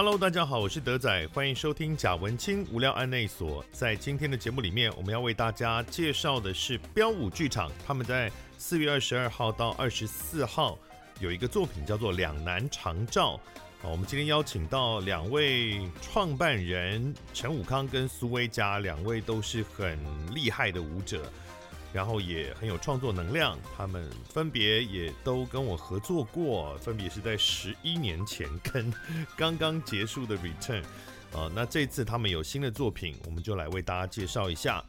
Hello，大家好，我是德仔，欢迎收听贾文清无聊案内所。在今天的节目里面，我们要为大家介绍的是标舞剧场，他们在四月二十二号到二十四号有一个作品叫做《两难长照》。好，我们今天邀请到两位创办人陈武康跟苏威嘉，两位都是很厉害的舞者。然后也很有创作能量，他们分别也都跟我合作过，分别是在十一年前跟刚刚结束的 Return，啊，那这次他们有新的作品，我们就来为大家介绍一下。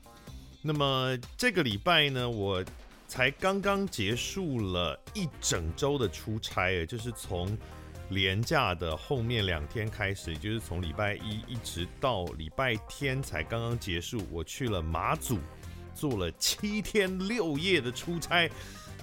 那么这个礼拜呢，我才刚刚结束了一整周的出差，就是从连假的后面两天开始，就是从礼拜一一直到礼拜天才刚刚结束，我去了马祖。做了七天六夜的出差，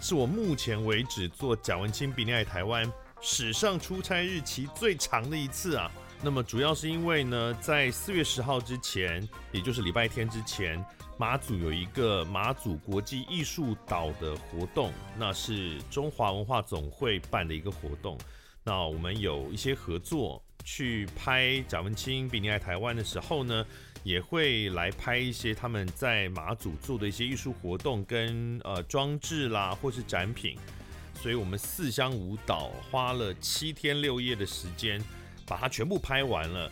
是我目前为止做贾文清比你爱台湾史上出差日期最长的一次啊。那么主要是因为呢，在四月十号之前，也就是礼拜天之前，马祖有一个马祖国际艺术岛的活动，那是中华文化总会办的一个活动。那我们有一些合作，去拍贾文清比你爱台湾的时候呢，也会来拍一些他们在马祖做的一些艺术活动跟呃装置啦，或是展品，所以我们四乡五岛花了七天六夜的时间把它全部拍完了。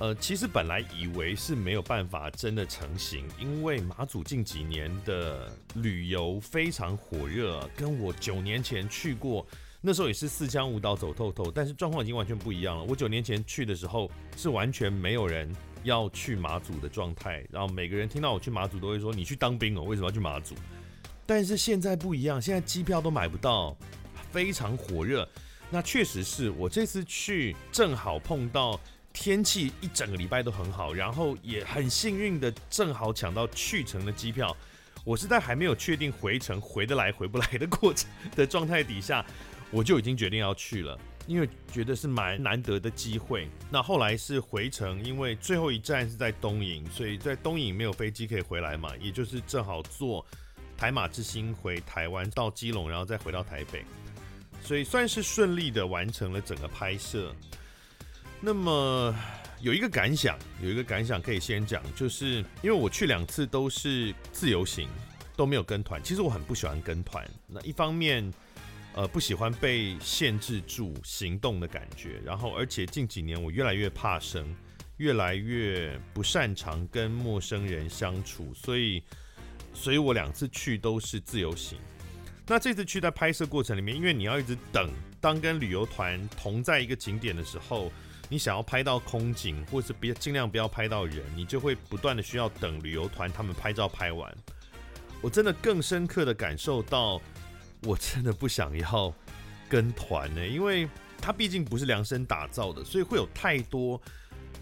呃，其实本来以为是没有办法真的成型，因为马祖近几年的旅游非常火热，跟我九年前去过。那时候也是四乡五岛走透透，但是状况已经完全不一样了。我九年前去的时候是完全没有人要去马祖的状态，然后每个人听到我去马祖都会说：“你去当兵哦，为什么要去马祖？”但是现在不一样，现在机票都买不到，非常火热。那确实是我这次去正好碰到天气一整个礼拜都很好，然后也很幸运的正好抢到去程的机票。我是在还没有确定回程回得来回不来的过程的状态底下。我就已经决定要去了，因为觉得是蛮难得的机会。那后来是回程，因为最后一站是在东营，所以在东营没有飞机可以回来嘛，也就是正好坐台马之星回台湾到基隆，然后再回到台北，所以算是顺利的完成了整个拍摄。那么有一个感想，有一个感想可以先讲，就是因为我去两次都是自由行，都没有跟团。其实我很不喜欢跟团，那一方面。呃，不喜欢被限制住行动的感觉，然后而且近几年我越来越怕生，越来越不擅长跟陌生人相处，所以，所以我两次去都是自由行。那这次去在拍摄过程里面，因为你要一直等，当跟旅游团同在一个景点的时候，你想要拍到空景，或是别尽量不要拍到人，你就会不断的需要等旅游团他们拍照拍完。我真的更深刻的感受到。我真的不想要跟团呢，因为它毕竟不是量身打造的，所以会有太多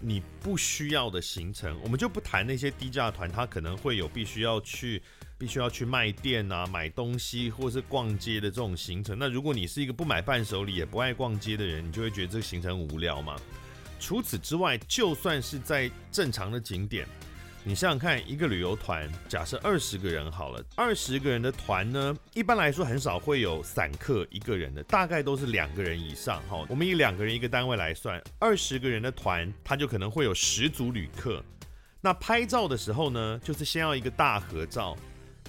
你不需要的行程。我们就不谈那些低价团，它可能会有必须要去、必须要去卖店啊、买东西或是逛街的这种行程。那如果你是一个不买伴手礼也不爱逛街的人，你就会觉得这个行程无聊嘛。除此之外，就算是在正常的景点。你想想看，一个旅游团，假设二十个人好了，二十个人的团呢，一般来说很少会有散客一个人的，大概都是两个人以上。哈，我们以两个人一个单位来算，二十个人的团，他就可能会有十组旅客。那拍照的时候呢，就是先要一个大合照。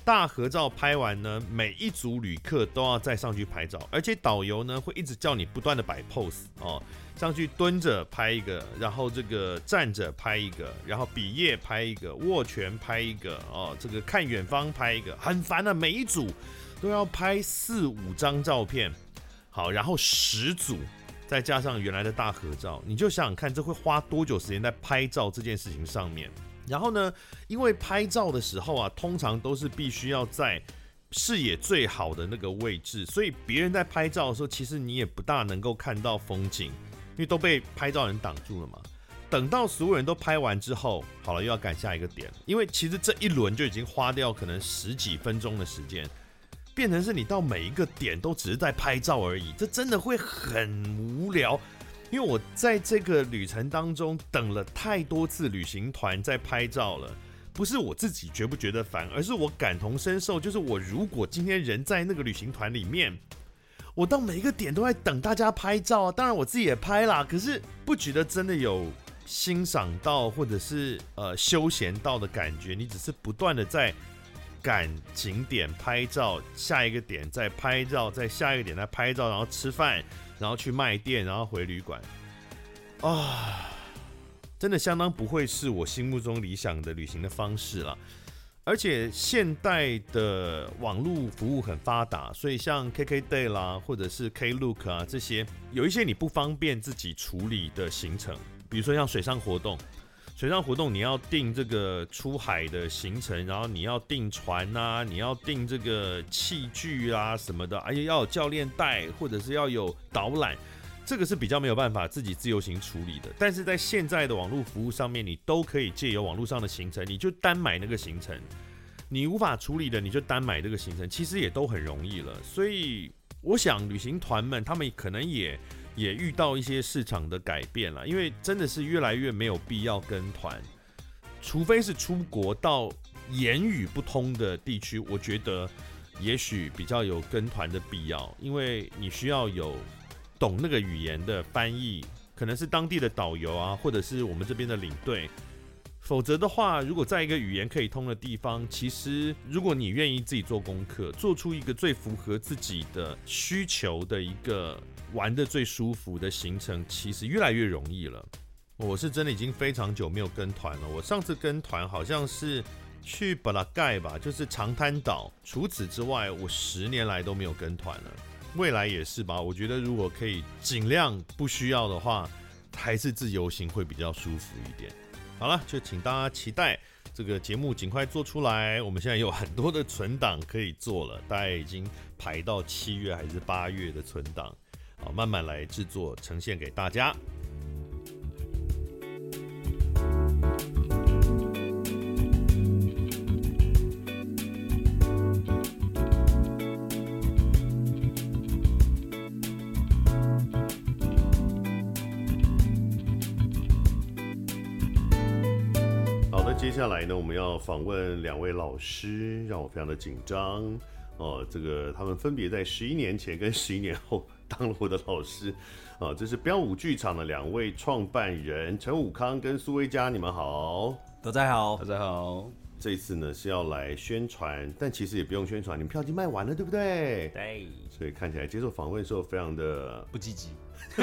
大合照拍完呢，每一组旅客都要再上去拍照，而且导游呢会一直叫你不断的摆 pose 哦，上去蹲着拍一个，然后这个站着拍一个，然后比耶拍一个，握拳拍一个哦，这个看远方拍一个，很烦的，每一组都要拍四五张照片，好，然后十组再加上原来的大合照，你就想想看，这会花多久时间在拍照这件事情上面？然后呢，因为拍照的时候啊，通常都是必须要在视野最好的那个位置，所以别人在拍照的时候，其实你也不大能够看到风景，因为都被拍照人挡住了嘛。等到所有人都拍完之后，好了，又要赶下一个点，因为其实这一轮就已经花掉可能十几分钟的时间，变成是你到每一个点都只是在拍照而已，这真的会很无聊。因为我在这个旅程当中等了太多次旅行团在拍照了，不是我自己觉不觉得烦，而是我感同身受。就是我如果今天人在那个旅行团里面，我到每一个点都在等大家拍照啊，当然我自己也拍啦，可是不觉得真的有欣赏到或者是呃休闲到的感觉，你只是不断的在赶景点拍照，下一个点再拍照，在下一个点再拍照，然后吃饭，然后去卖店，然后回旅馆，啊，真的相当不会是我心目中理想的旅行的方式了。而且现代的网络服务很发达，所以像 KKday 啦，或者是 Klook 啊这些，有一些你不方便自己处理的行程，比如说像水上活动，水上活动你要订这个出海的行程，然后你要订船啊，你要订这个器具啊什么的，而且要有教练带，或者是要有导览。这个是比较没有办法自己自由行处理的，但是在现在的网络服务上面，你都可以借由网络上的行程，你就单买那个行程，你无法处理的，你就单买这个行程，其实也都很容易了。所以我想旅行团们他们可能也也遇到一些市场的改变了，因为真的是越来越没有必要跟团，除非是出国到言语不通的地区，我觉得也许比较有跟团的必要，因为你需要有。懂那个语言的翻译，可能是当地的导游啊，或者是我们这边的领队。否则的话，如果在一个语言可以通的地方，其实如果你愿意自己做功课，做出一个最符合自己的需求的一个玩得最舒服的行程，其实越来越容易了。我是真的已经非常久没有跟团了。我上次跟团好像是去巴拉盖吧，就是长滩岛。除此之外，我十年来都没有跟团了。未来也是吧，我觉得如果可以尽量不需要的话，还是自由行会比较舒服一点。好了，就请大家期待这个节目尽快做出来。我们现在有很多的存档可以做了，大概已经排到七月还是八月的存档，好，慢慢来制作呈现给大家。接下来呢，我们要访问两位老师，让我非常的紧张哦。这个他们分别在十一年前跟十一年后 当了我的老师啊。这是标舞剧场的两位创办人陈武康跟苏威佳，你们好，大家好，大家好。这次呢是要来宣传，但其实也不用宣传，你们票已经卖完了，对不对？对。所以看起来接受访问的时候非常的不积极。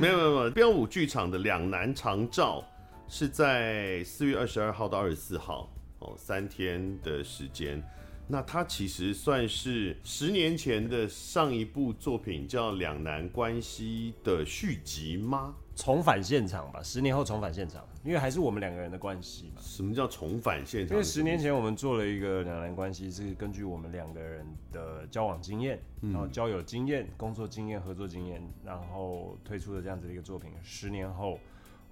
没有没有没有，标舞剧场的两男长照。是在四月二十二号到二十四号哦，三天的时间。那它其实算是十年前的上一部作品叫《两难关系》的续集吗？重返现场吧，十年后重返现场，因为还是我们两个人的关系嘛。什么叫重返现场？因为十年前我们做了一个两难关系，是根据我们两个人的交往经验，然后交友经验、工作经验、合作经验，然后推出的这样子的一个作品。十年后。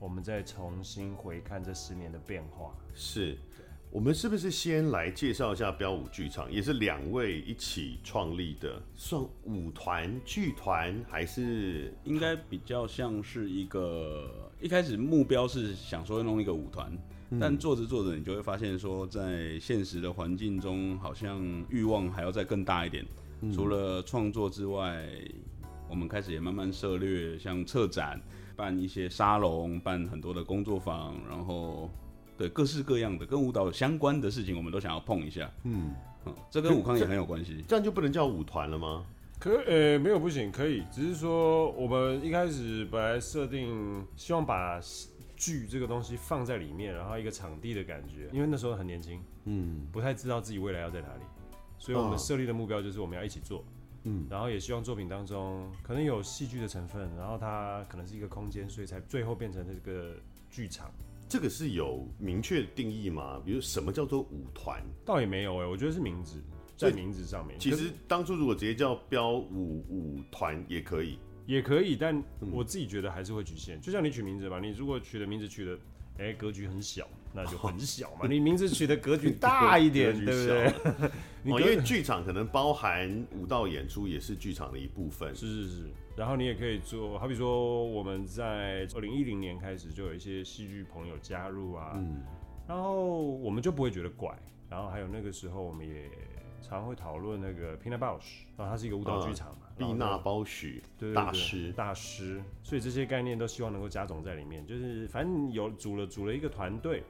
我们再重新回看这十年的变化，是我们是不是先来介绍一下标舞剧场？也是两位一起创立的，算舞团剧团还是？应该比较像是一个一开始目标是想说弄一个舞团，嗯，但做着做着你就会发现说，在现实的环境中，好像欲望还要再更大一点。嗯，除了创作之外，我们开始也慢慢涉略像策展。办一些沙龙，办很多的工作坊，然后对各式各样的跟舞蹈相关的事情，我们都想要碰一下。嗯，嗯，这跟武康也很有关系。这样就不能叫舞团了吗？可呃，没有不行，可以。只是说我们一开始本来设定希望把剧这个东西放在里面，然后一个场地的感觉，因为那时候很年轻，嗯，不太知道自己未来要在哪里，所以我们设立的目标就是我们要一起做。嗯，然后也希望作品当中可能有戏剧的成分，然后它可能是一个空间，所以才最后变成这个剧场。这个是有明确的定义吗？比如什么叫做舞团？倒也没有哎，我觉得是名字，在名字上面。其实当初如果直接叫标舞舞团也可以，也可以，但我自己觉得还是会局限。就像你取名字吧，你如果取的名字取的，哎，格局很小。那就很小嘛，你名字取的格局大一点，对不对？哦，因为剧场可能包含舞蹈演出，也是剧场的一部分。是是是，然后你也可以做，好比说我们在二零一零年开始就有一些戏剧朋友加入啊，嗯，然后我们就不会觉得怪。然后还有那个时候我们也常会讨论那个 Pina Bausch 啊，它是一个舞蹈剧场嘛，毕纳包许大师大师，所以这些概念都希望能够加总在里面，就是反正有组了组了一个团队，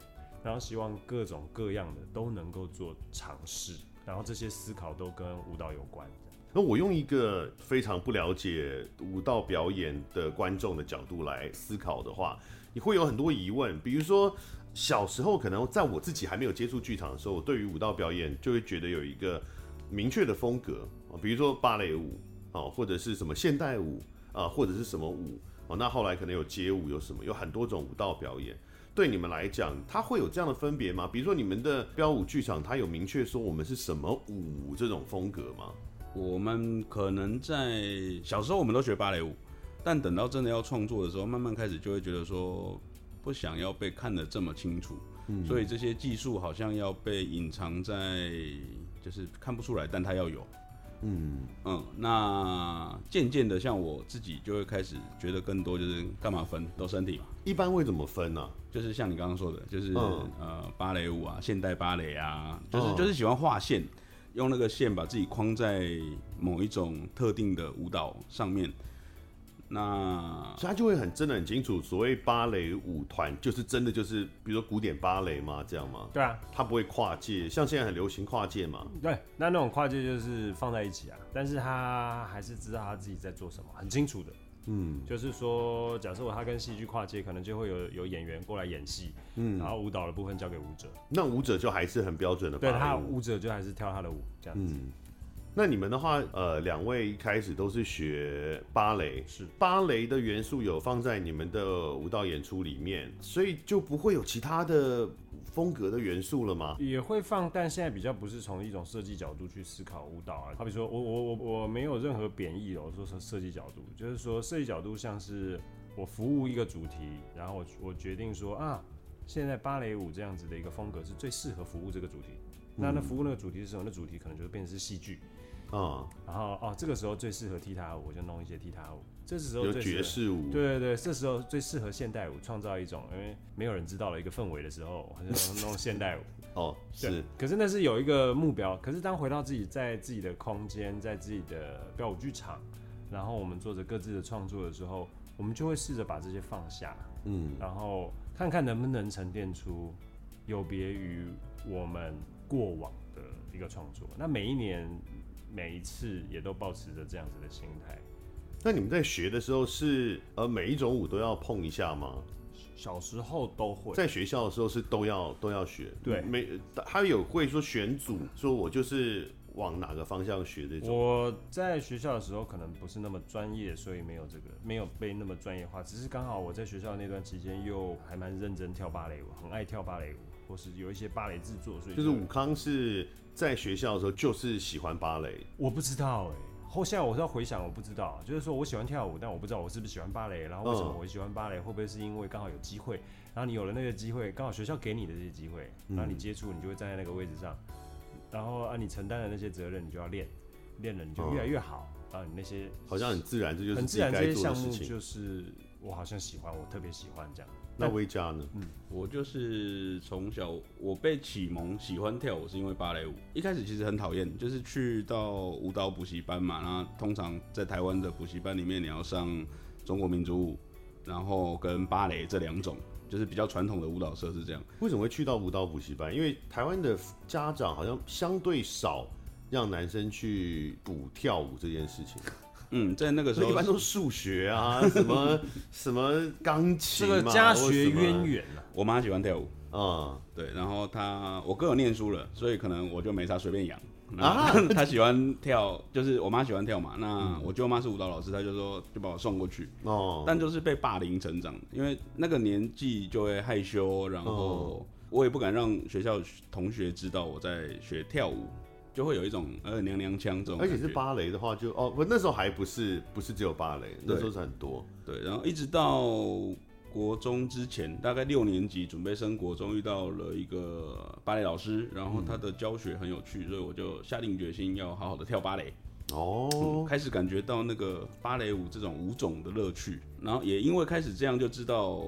然后希望各种各样的都能够做尝试，然后这些思考都跟舞蹈有关。那我用一个非常不了解舞蹈表演的观众的角度来思考的话，你会有很多疑问。比如说，小时候可能在我自己还没有接触剧场的时候，我对于舞蹈表演就会觉得有一个明确的风格，比如说芭蕾舞啊，或者是什么现代舞啊，或者是什么舞啊。那后来可能有街舞，有什么，有很多种舞蹈表演。对你们来讲，它会有这样的分别吗？比如说你们的标舞剧场，它有明确说我们是什么舞这种风格吗？我们可能在小时候我们都学芭蕾舞，但等到真的要创作的时候，慢慢开始就会觉得说，不想要被看得这么清楚，嗯，所以这些技术好像要被隐藏在，就是看不出来，但它要有，嗯嗯，那渐渐的，像我自己就会开始觉得更多就是干嘛分都身体嘛，一般会怎么分呢？啊？就是像你刚刚说的，就是、嗯、呃芭蕾舞啊，现代芭蕾啊，就是就是喜欢画线。用那个线把自己框在某一种特定的舞蹈上面，那所以他就会很真的很清楚，所谓芭蕾舞团就是真的就是，比如说古典芭蕾嘛，这样吗？对啊，他不会跨界，像现在很流行跨界嘛。对，那那种跨界就是放在一起啊，但是他还是知道他自己在做什么，很清楚的。嗯，就是说，假设我他跟戏剧跨界，可能就会有有演员过来演戏，嗯，然后舞蹈的部分交给舞者，那舞者就还是很标准的，对，他舞者就还是跳他的舞这样子。嗯，那你们的话，呃，两位一开始都是学芭蕾，是芭蕾的元素有放在你们的舞蹈演出里面，所以就不会有其他的。风格的元素了吗？也会放，但现在比较不是从一种设计角度去思考舞蹈啊。好比说我我我我没有任何贬义哦，我说设计角度，就是说设计角度像是我服务一个主题，然后我我决定说啊，现在芭蕾舞这样子的一个风格是最适合服务这个主题。那那服务那个主题是什么？那主题可能就变成是戏剧啊。然后哦，这个时候最适合踢踏舞，我就弄一些踢踏舞。这时候有爵士舞，对对对，这时候最适合现代舞，创造一种因为没有人知道的一个氛围的时候，好像弄现代舞。哦，是。可是那是有一个目标，可是当回到自己在自己的空间，在自己的标舞剧场，然后我们做着各自的创作的时候，我们就会试着把这些放下，嗯，然后看看能不能沉淀出有别于我们过往的一个创作。那每一年每一次也都保持着这样子的心态。那你们在学的时候是呃每一种舞都要碰一下吗？小时候都会，在学校的时候是都要都要学。对，每他有会说选组，说我就是往哪个方向学这种。我在学校的时候可能不是那么专业，所以没有这个没有被那么专业化。只是刚好我在学校那段期间又还蛮认真跳芭蕾舞，很爱跳芭蕾舞，或是有一些芭蕾制作，所以就是武康是在学校的时候就是喜欢芭蕾。我不知道哎、欸。后现在我是要回想，我不知道，就是说我喜欢跳舞，但我不知道我是不是喜欢芭蕾。然后为什么我喜欢芭蕾？会不会是因为刚好有机会？然后你有了那个机会，刚好学校给你的这些机会，然后你接触，你就会站在那个位置上。然后啊，你承担的那些责任，你就要练，练了你就越来越好。啊，你那些好像很自然，这就是很自然这些项目，就是我好像喜欢，我特别喜欢这样。那威嘉呢？嗯，我就是从小我被启蒙喜欢跳舞，是因为芭蕾舞。一开始其实很讨厌，就是去到舞蹈补习班嘛。那通常在台湾的补习班里面，你要上中国民族舞，然后跟芭蕾这两种，就是比较传统的舞蹈社是这样。为什么会去到舞蹈补习班？因为台湾的家长好像相对少让男生去补跳舞这件事情。嗯，在那个时候一般都数学啊，什么什么钢琴，这个家学渊源啊。我妈喜欢跳舞啊，嗯、对，然后她我哥有念书了，所以可能我就没啥随便养啊。他喜欢跳，就是我妈喜欢跳嘛。那我舅妈是舞蹈老师，他就说就把我送过去哦。但就是被霸凌成长，因为那个年纪就会害羞，然后我也不敢让学校同学知道我在学跳舞。就会有一种呃娘娘腔这种，而且是芭蕾的话就，就哦不，那时候还不是不是只有芭蕾，那时候是很多。对，然后一直到国中之前，大概六年级准备升国中，遇到了一个芭蕾老师，然后他的教学很有趣，所以我就下定决心要好好的跳芭蕾。哦、嗯，开始感觉到那个芭蕾舞这种舞种的乐趣，然后也因为开始这样就知道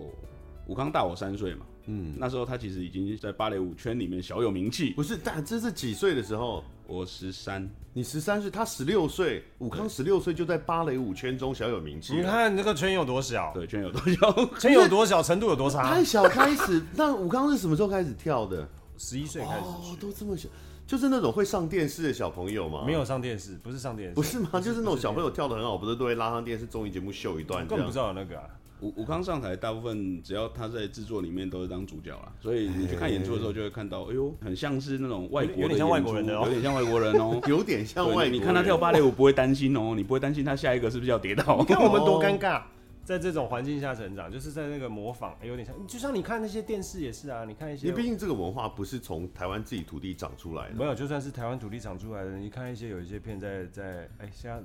武康大我三岁嘛。嗯，那时候他其实已经在芭蕾舞圈里面小有名气。不是，但这是几岁的时候？我十三，你十三岁，他十六岁，武康十六岁就在芭蕾舞圈中小有名气。你看这个圈有多小？对，圈有多小？圈有多小？程度有多差？太小开始。那武康是什么时候开始跳的？十一岁开始。哦，都这么小，就是那种会上电视的小朋友吗？没有上电视，不是上电视，不是吗？就是那种小朋友跳的很好，不是都会拉上电视综艺节目秀一段？根本不知道有那个啊。武武康上台，大部分只要他在制作里面都是当主角啦，所以你去看演出的时候就会看到，哎呦，很像是那种外国的，有点像外国人的哦，有点像外国人哦，有点像外国人。你看他跳芭蕾舞不会担心哦，你不会担心他下一个是不是要跌倒。你看我们多尴尬，在这种环境下成长，就是在那个模仿，有点像，就像你看那些电视也是啊，你看一些，因为毕竟这个文化不是从台湾自己土地长出来的，没有，就算是台湾土地长出来的，你看一些有一些片在在，哎，现在。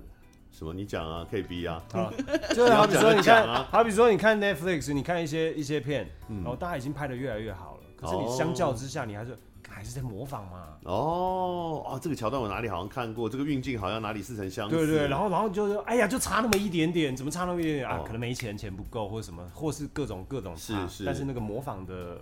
什么？你讲啊，可以逼啊，啊，就好比说你看，啊、好比说你看 Netflix，你看一些一些片，嗯、然后大家已经拍的越来越好了，可是你相较之下，你还是、哦、还是在模仿嘛。哦，哦，这个桥段我哪里好像看过，这个运镜好像哪里似曾相识。对对，然后然后就是哎呀，就差那么一点点，怎么差那么一点点啊？哦、可能没钱，钱不够，或者什么，或是各种各种差。是是，但是那个模仿的。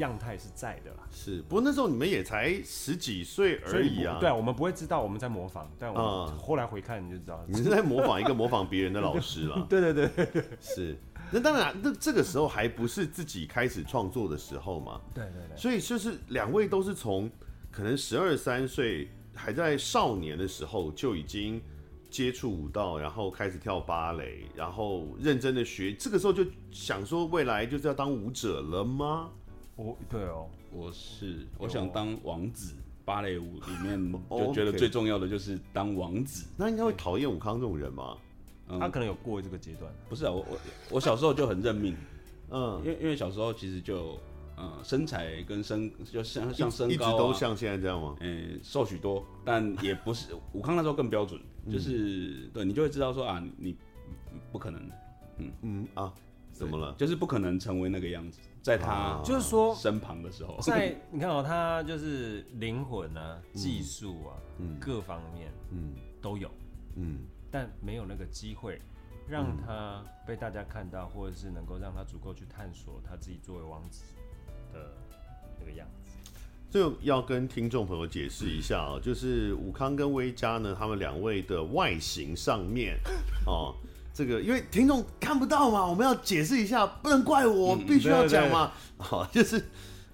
样态是在的啦，是，不过那时候你们也才十几岁而已啊。对啊，我们不会知道我们在模仿，但我们后来回看你就知道，你是在模仿一个模仿别人的老师了。对对对对，是。那当然，那这个时候还不是自己开始创作的时候嘛。对对对。所以就是两位都是从可能十二三岁还在少年的时候就已经接触舞蹈，然后开始跳芭蕾，然后认真的学。这个时候就想说未来就是要当舞者了吗？我对哦，我是我想当王子，芭蕾舞里面 就觉得最重要的就是当王子。那应该会讨厌武康这种人吗？他可能有过这个阶段。不是啊，我我我小时候就很认命，嗯，因为因为小时候其实就嗯身材跟身就像像身高，一直都像现在这样吗？嗯，瘦许多，但也不是武康那时候更标准，就是对你就会知道说啊，你不可能，嗯。嗯啊，怎么了？就是不可能成为那个样子。在他就是说身旁的时候，在你看哦，他就是灵魂啊、技术啊，嗯，各方面，嗯，都有，嗯，但没有那个机会让他被大家看到，或者是能够让他足够去探索他自己作为王子的那个样子。就要跟听众朋友解释一下哦，就是武康跟威嘉呢，他们两位的外形上面哦。这个因为听众看不到嘛，我们要解释一下，不能怪我，必须要讲嘛。好、嗯，就是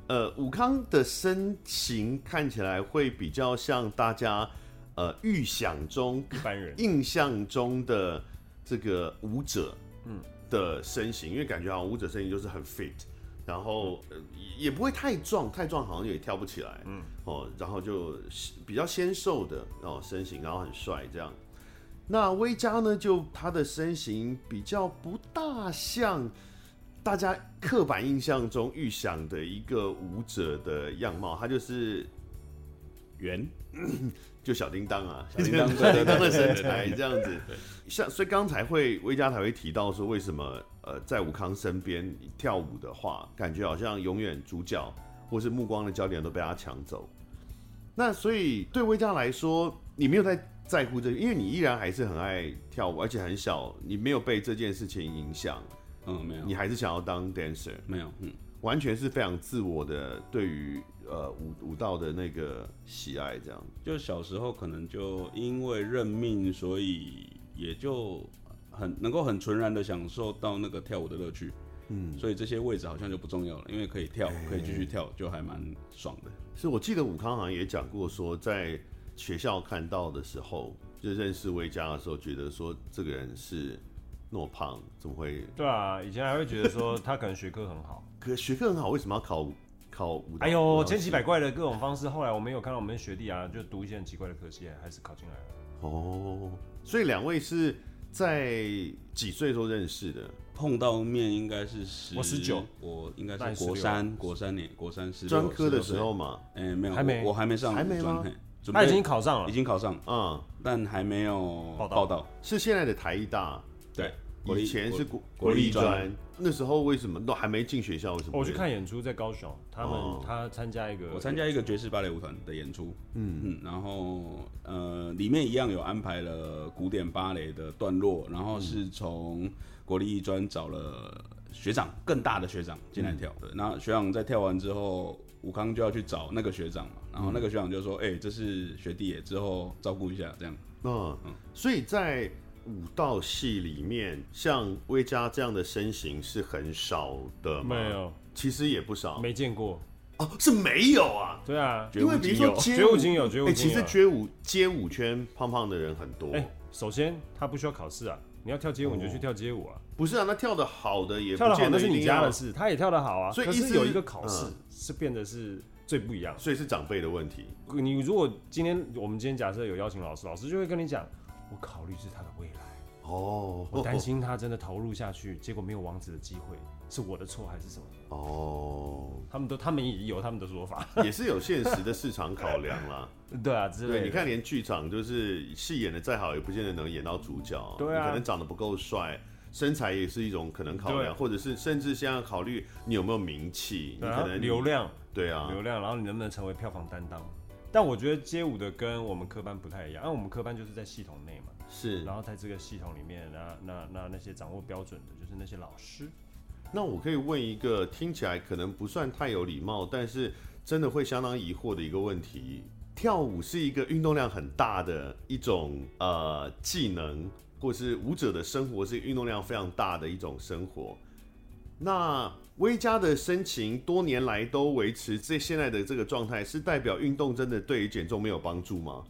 呃，武康的身形看起来会比较像大家呃预想中一般人。印象中的这个舞者嗯。的身形，嗯、因为感觉好像舞者身形就是很 fit，然后、嗯、也不会太壮，太壮好像也跳不起来，嗯。哦，然后就比较纤瘦的哦身形，然后很帅这样。那威嘉呢？就他的身形比较不大像大家刻板印象中预想的一个舞者的样貌，他就是圆，就小叮当啊，小叮当小叮当的身材这样子。像所以刚才会威嘉才会提到说，为什么呃在武康身边跳舞的话，感觉好像永远主角或是目光的焦点都被他抢走。那所以对威嘉来说，你没有在。在乎这个，因为你依然还是很爱跳舞，而且很小，你没有被这件事情影响。嗯，没有，你还是想要当 dancer，没有，嗯，完全是非常自我的对于呃舞舞蹈的那个喜爱，这样。就小时候可能就因为认命，所以也就很能够很纯然的享受到那个跳舞的乐趣。嗯，所以这些位置好像就不重要了，因为可以跳，可以继续跳，就还蛮爽的。是我记得武康好像也讲过说在。学校看到的时候，就认识威嘉的时候，觉得说这个人是那么胖，怎么会？对啊，以前还会觉得说他可能学科很好，可学科很好，为什么要考考舞蹈？哎呦，千奇百怪的各种方式。后来我们有看到我们学弟啊，就读一些很奇怪的科系，还是考进来了。哦，所以两位是在几岁时候认识的？碰到面应该是十，我十九，我应该是国三，国三年，国三是专科的时候嘛？哎，没有，还没，我还没上，还没吗？他已经考上了，已经考上，嗯，但还没有报道。是现在的台艺大，对，以前是国国立专。那时候为什么都还没进学校？为什么？我去看演出，在高雄，他们他参加一个，我参加一个爵士芭蕾舞团的演出，嗯嗯，然后呃，里面一样有安排了古典芭蕾的段落，然后是从国立艺专找了学长，更大的学长进来跳的。那学长在跳完之后。武康就要去找那个学长嘛，然后那个学长就说：“哎、嗯欸，这是学弟也，之后照顾一下这样。”嗯嗯，所以在武道系里面，像威嘉这样的身形是很少的吗？没有，其实也不少，没见过。哦，是没有啊。对啊，因为比如说绝无仅有，绝无仅有。哎、欸，其实街舞街舞圈胖胖的人很多。哎、欸，首先他不需要考试啊，你要跳街舞你就去跳街舞啊。哦、不是啊，那跳的好的也不见得跳得好那是你家的事，他也跳的好啊。所以意思是有一个考试、嗯、是变得是最不一样，所以是长辈的问题。你如果今天我们今天假设有邀请老师，老师就会跟你讲，我考虑是他的未来。哦，我担心他真的投入下去，结果没有王子的机会。是我的错还是什么？哦，他们都他们也有他们的说法，也是有现实的市场考量啦。对啊，对，你看连剧场就是戏演的再好，也不见得能演到主角。对啊，你可能长得不够帅，身材也是一种可能考量，或者是甚至现在考虑你有没有名气，你可能流量。对啊，流量，然后你能不能成为票房担当？但我觉得街舞的跟我们科班不太一样，因为我们科班就是在系统内嘛，是，然后在这个系统里面，那那那那些掌握标准的，就是那些老师。那我可以问一个听起来可能不算太有礼貌，但是真的会相当疑惑的一个问题：跳舞是一个运动量很大的一种呃技能，或是舞者的生活是运动量非常大的一种生活。那威嘉的身形多年来都维持这现在的这个状态，是代表运动真的对于减重没有帮助吗？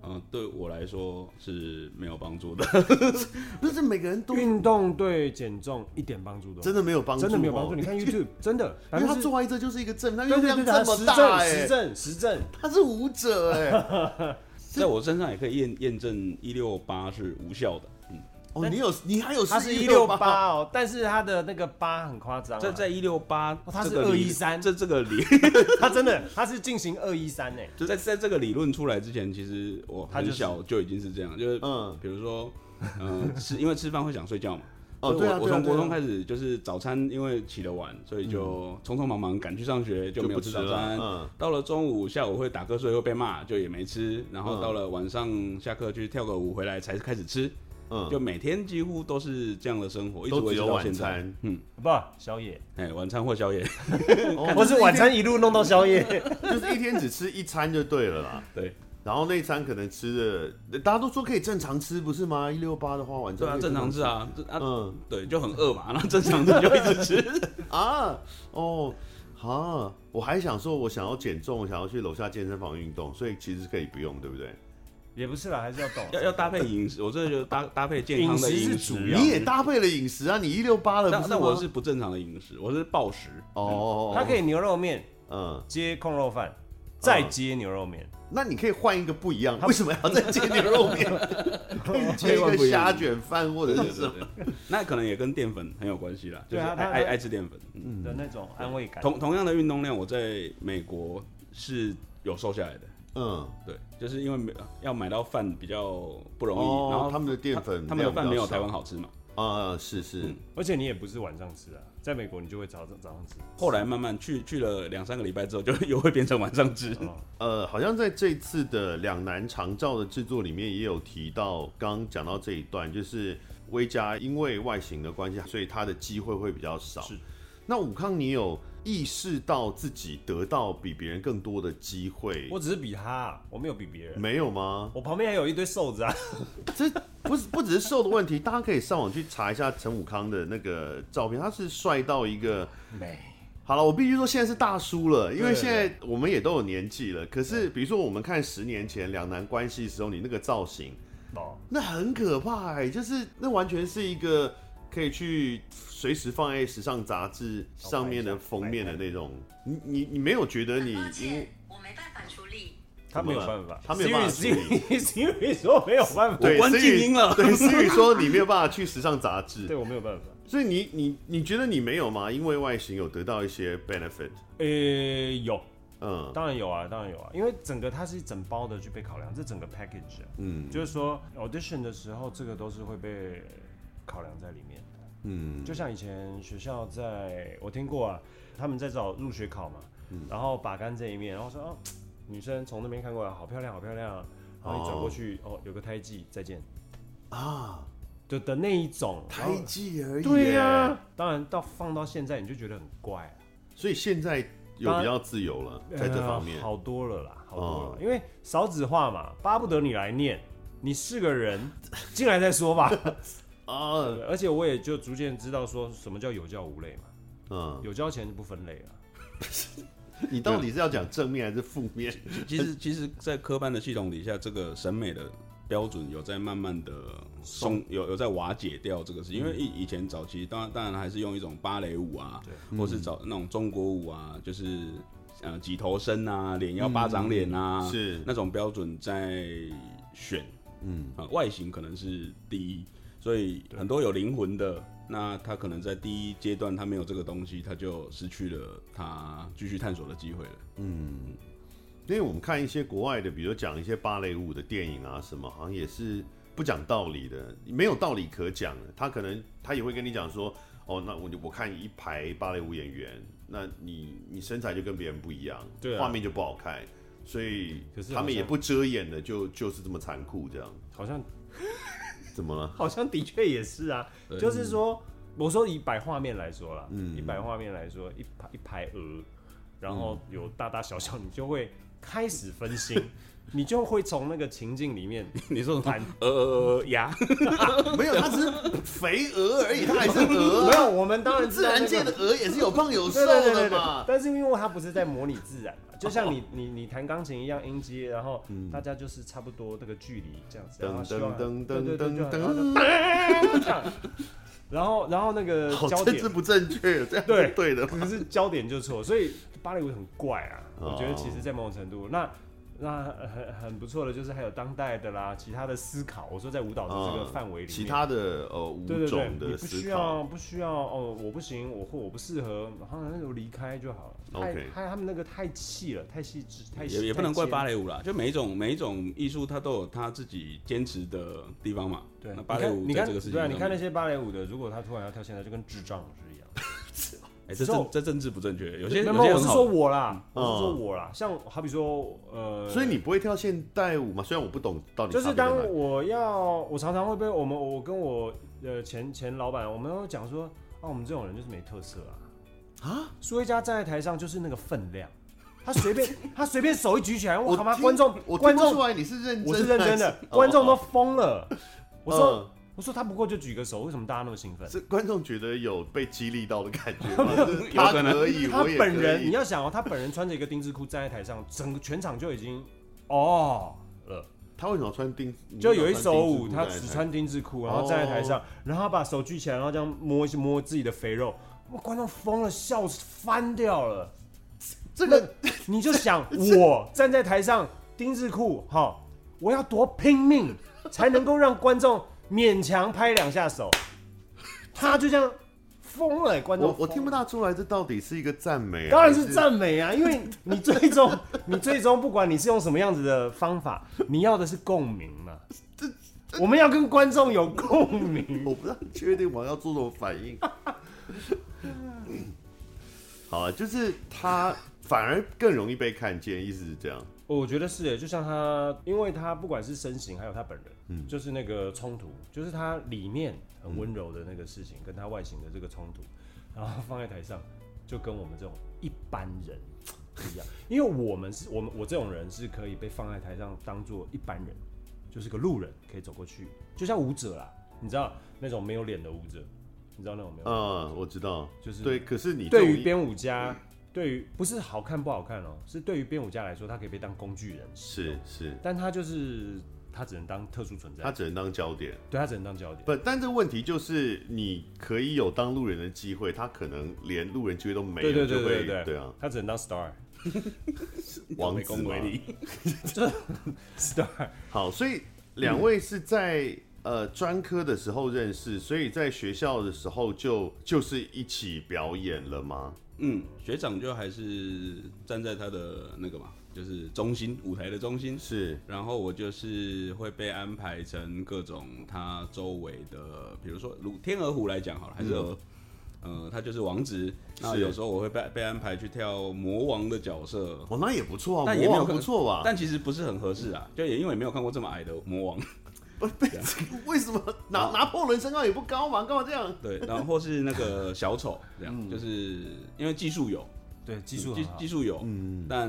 嗯，对我来说是没有帮助的。不是每个人都运动对减重一点帮助都真的没有帮助，真的没有帮助。你看 YouTube，真的，因为他做完这就是一个证，他运动量这么大哎，实证实证，他是舞者哎，在我身上也可以验验证一六八是无效的。嗯哦，你有你还有他是一六八哦，但是他的那个八很夸张，在在一六八，他是二一三，这这个理，他真的他是进行二一三呢，就在在这个理论出来之前，其实我很小就已经是这样，就是嗯，比如说嗯吃，因为吃饭会想睡觉嘛，哦对啊，我从国中开始就是早餐因为起得晚，所以就匆匆忙忙赶去上学，就没有吃早餐，嗯，到了中午下午会打瞌睡会被骂，就也没吃，然后到了晚上下课去跳个舞回来才开始吃。嗯，就每天几乎都是这样的生活，一直维持到现在。嗯，不，宵夜，哎、欸，晚餐或宵夜，我是晚餐一路弄到宵夜，就是一天只吃一餐就对了啦。对，然后那一餐可能吃的，大家都说可以正常吃，不是吗？一六八的话，晚上对啊，正常吃啊，啊嗯，对，就很饿嘛，然后正常吃就一直吃 啊。哦，好，我还想说，我想要减重，想要去楼下健身房运动，所以其实可以不用，对不对？也不是啦，还是要懂，要要搭配饮食。我真的觉得搭搭配健康的饮食，你也搭配了饮食啊？你一六八了，那我是不正常的饮食，我是暴食。哦，它可以牛肉面，嗯，接控肉饭，再接牛肉面。那你可以换一个不一样，为什么要再接牛肉面？接一个虾卷饭或者是什么？那可能也跟淀粉很有关系啦，就是爱爱爱吃淀粉的那种安慰感。同同样的运动量，我在美国是有瘦下来的。嗯，对，就是因为没要买到饭比较不容易，哦、然后他们的淀粉，他们的饭没有台湾好吃嘛。啊，是是，嗯、而且你也不是晚上吃啊，在美国你就会早上早上吃。后来慢慢去去了两三个礼拜之后，就 又会变成晚上吃。哦、呃，好像在这次的两难长照的制作里面也有提到，刚刚讲到这一段，就是威加因为外形的关系，所以他的机会会比较少。是，那武康你有？意识到自己得到比别人更多的机会，我只是比他，我没有比别人。没有吗？我旁边还有一堆瘦子啊，这不是不只是瘦的问题，大家可以上网去查一下陈武康的那个照片，他是帅到一个美。好了，我必须说现在是大叔了，因为现在我们也都有年纪了。可是比如说我们看十年前两男关系的时候，你那个造型，哦，那很可怕哎，就是那完全是一个。可以去随时放在时尚杂志上面的封面的那种，你你你没有觉得你？因为我没办法处理，他没有办法，他没有办法处理。Siri 说没有办法，我关静音了。对，Siri 说你没有办法去时尚杂志，对我没有办法。所以你你你觉得你没有吗？因为外形有得到一些 benefit？呃，有，嗯，当然有啊，当然有啊，因为整个它是一整包的去被考量，这整个 package，嗯，就是说 audition 的时候，这个都是会被。考量在里面的，嗯，就像以前学校在，我听过啊，他们在找入学考嘛，嗯，然后把杆这一面，然后说哦，女生从那边看过来，好漂亮，好漂亮，然后你转过去，哦，哦，有个胎记，再见，啊，就的那一种胎记而已，对呀，啊，当然到放到现在你就觉得很怪啊，所以现在有比较自由了，在这方面、呃、好多了啦，好多了，哦、因为少子化嘛，巴不得你来念，你是个人进来再说吧。啊、哦，而且我也就逐渐知道说什么叫有教无类嘛。嗯，有交钱就不分类了。你到底是要讲正面还是负面？其实，其实，在科班的系统底下，这个审美的标准有在慢慢的松，有有在瓦解掉这个事情。因为以以前早期，当然当然还是用一种芭蕾舞啊，或是找那种中国舞啊，就是呃几头身啊，脸要巴掌脸啊，是那种标准在选。嗯，啊，外形可能是第一。所以很多有灵魂的，那他可能在第一阶段他没有这个东西，他就失去了他继续探索的机会了。嗯，因为我们看一些国外的，比如讲一些芭蕾舞的电影啊什么，好像也是不讲道理的，没有道理可讲的。他可能他也会跟你讲说，哦，那我我看一排芭蕾舞演员，那你你身材就跟别人不一样，对，画面就不好看，所以他们也不遮掩的，就就是这么残酷这样，好像。怎么了？好像的确也是啊，就是说，我说以摆画面来说啦，嗯，以摆画面来说，一排一排鹅，然后有大大小小，你就会开始分心，你就会从那个情境里面，你说谈鹅鸭，没有，它只是肥鹅而已，它还是鹅，没有，我们当然自然界的鹅也是有胖有瘦的嘛，但是因为它不是在模拟自然。就像你 你你弹钢琴一样音阶，然后大家就是差不多那个距离这样子，然后希望噔噔噔噔噔，然后然后那个焦点是不正确，这样对对的，可是焦点就错，所以芭蕾舞很怪啊，我觉得其实，在某种程度那。那很很不错的，就是还有当代的啦，其他的思考。我说在舞蹈的这个范围里面，其他的呃舞种的思考，你不需要不需要哦，我不行，我或我不适合，好像那就离开就好了。OK，他他们那个太细了，太细致，太也也不能怪芭蕾舞啦，就每一种每一种艺术，它都有它自己坚持的地方嘛。对，那芭蕾舞在这个事情，对啊，你看那些芭蕾舞的，如果他突然要跳现在，就跟智障是一这政这政治不正确，有些没有，我是说我啦，我是说我啦，像好比说，呃，所以你不会跳现代舞吗？虽然我不懂到底。就是当我要，我常常会被我们，我跟我呃前前老板，我们会讲说，啊，我们这种人就是没特色啊。啊？苏一佳站在台上就是那个分量，他随便他随便手一举起来，我 他妈观众，观众出来你是认真，我是认真的，观众都疯了。我说。我说他不过就举个手，为什么大家那么兴奋？是观众觉得有被激励到的感觉吗？他可以，他本人你要想哦，他本人穿着一个丁字裤站在台上，整个全场就已经哦了。他为什么穿丁？就有一首舞，他只穿丁字裤，然后站在台上，然后他把手举起来，然后这样摸一摸自己的肥肉，哇，观众疯了，笑翻掉了。这个你就想，我站在台上丁字裤，哈，我要多拼命才能够让观众。勉强拍两下手，他就这样疯了。观众，我我听不大出来，这到底是一个赞美啊？当然是赞美啊，因为你最终，你最终不管你是用什么样子的方法，你要的是共鸣嘛。我们要跟观众有共鸣。我不知道确定我要做什么反应。好啊，就是他反而更容易被看见，意思是这样。我觉得是诶，就像他，因为他不管是身形，还有他本人，嗯，就是那个冲突，就是它里面很温柔的那个事情，嗯、跟它外形的这个冲突，然后放在台上，就跟我们这种一般人不一样。因为我们是我们我这种人是可以被放在台上当做一般人，就是个路人可以走过去，就像舞者啦，你知道那种没有脸的舞者，你知道那种没有？嗯，我知道，就是对。可是你对于编舞家。嗯对于不是好看不好看哦，是对于编舞家来说，他可以被当工具人，是是，但他就是他只能当特殊存在，他只能当焦点，对他只能当焦点。不，但这个问题就是你可以有当路人的机会，他可能连路人机会都没有，对对对对对，对啊，他只能当 star，王子嘛，star。好，所以两位是在呃专科的时候认识，所以在学校的时候就就是一起表演了吗？嗯，学长就还是站在他的那个嘛，就是中心舞台的中心。是，然后我就是会被安排成各种他周围的，比如说如天鹅湖来讲好了，还是呃，他就是王子，是。那有时候我会被被安排去跳魔王的角色，哦，那也不错啊，但也没有不错吧，但其实不是很合适啊，就也因为没有看过这么矮的魔王。不，为什么？拿拿破仑身高也不高嘛？干嘛这样？对，然后或是那个小丑这样，就是因为技术有，对，技术技技术有，嗯，但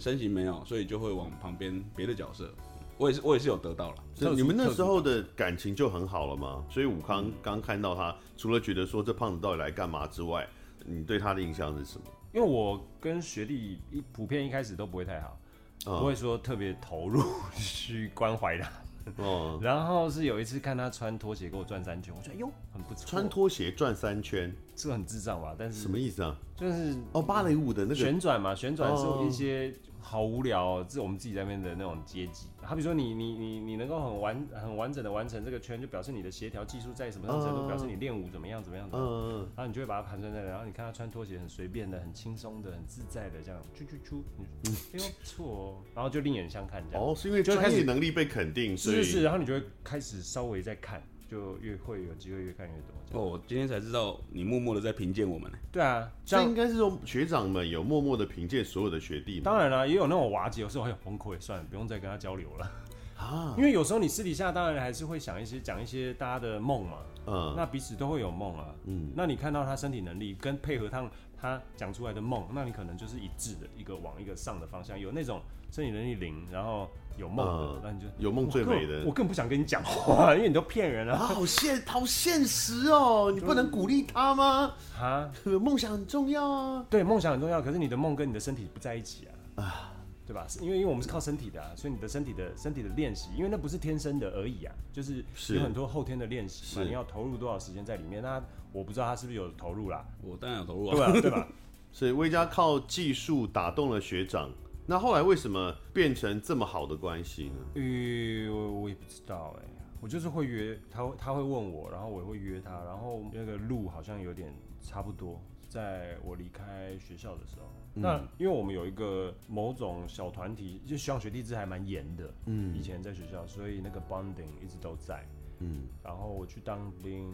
身形没有，所以就会往旁边别的角色。我也是，我也是有得到了。所以你们那时候的感情就很好了吗？所以武康刚看到他，除了觉得说这胖子到底来干嘛之外，你对他的印象是什么？因为我跟学弟一普遍一开始都不会太好，不会说特别投入 去关怀他。哦，然后是有一次看他穿拖鞋给我转三圈，我觉得哟很不错。穿拖鞋转三圈，这个很智障吧？但是什么意思啊？就是哦，芭蕾舞的那个旋转嘛，旋转是一些。好无聊哦，这是我们自己在那边的那种阶级。好比说你你你你能够很完很完整的完成这个圈，就表示你的协调技术在什么样程度，表示你练舞怎么样怎么样。嗯嗯。然后你就会把它盘算在，然后你看他穿拖鞋很随便的、很轻松的、很自在的这样，啾啾啾，嗯，哎呦不错哦。然后就另眼相看这样。哦，是因为专业能力被肯定，是是是。然后你就会开始稍微再看。就越会有机会越看越多。哦，我今天才知道你默默的在评鉴我们呢。对啊，这应该是说学长们有默默的评鉴所有的学弟。当然了，也有那种瓦解，有时候很崩溃，算了，不用再跟他交流了啊。因为有时候你私底下当然还是会想一些讲一些大家的梦嘛。嗯。那彼此都会有梦啊。嗯。那你看到他身体能力跟配合他他讲出来的梦，那你可能就是一致的一个往一个上的方向，有那种身体能力零，然后。有梦的，那、嗯、你就有梦最美的。我更不想跟你讲话，因为你都骗人了。好现，好现实哦！你不能鼓励他吗？啊，梦想很重要啊。对，梦想很重要。可是你的梦跟你的身体不在一起啊，啊，对吧？因为因为我们是靠身体的、啊，所以你的身体的身体的练习，因为那不是天生的而已啊，就是有很多后天的练习嘛。你要投入多少时间在里面？那我不知道他是不是有投入啦。我当然有投入啊，对吧？对吧？所以威嘉靠技术打动了学长。那后来为什么变成这么好的关系呢？呃，我我也不知道哎，我就是会约他，他会问我，然后我也会约他，然后那个路好像有点差不多。在我离开学校的时候，嗯、那因为我们有一个某种小团体，就学长学弟制还蛮严的。嗯，以前在学校，所以那个 bonding 一直都在。嗯，然后我去当兵，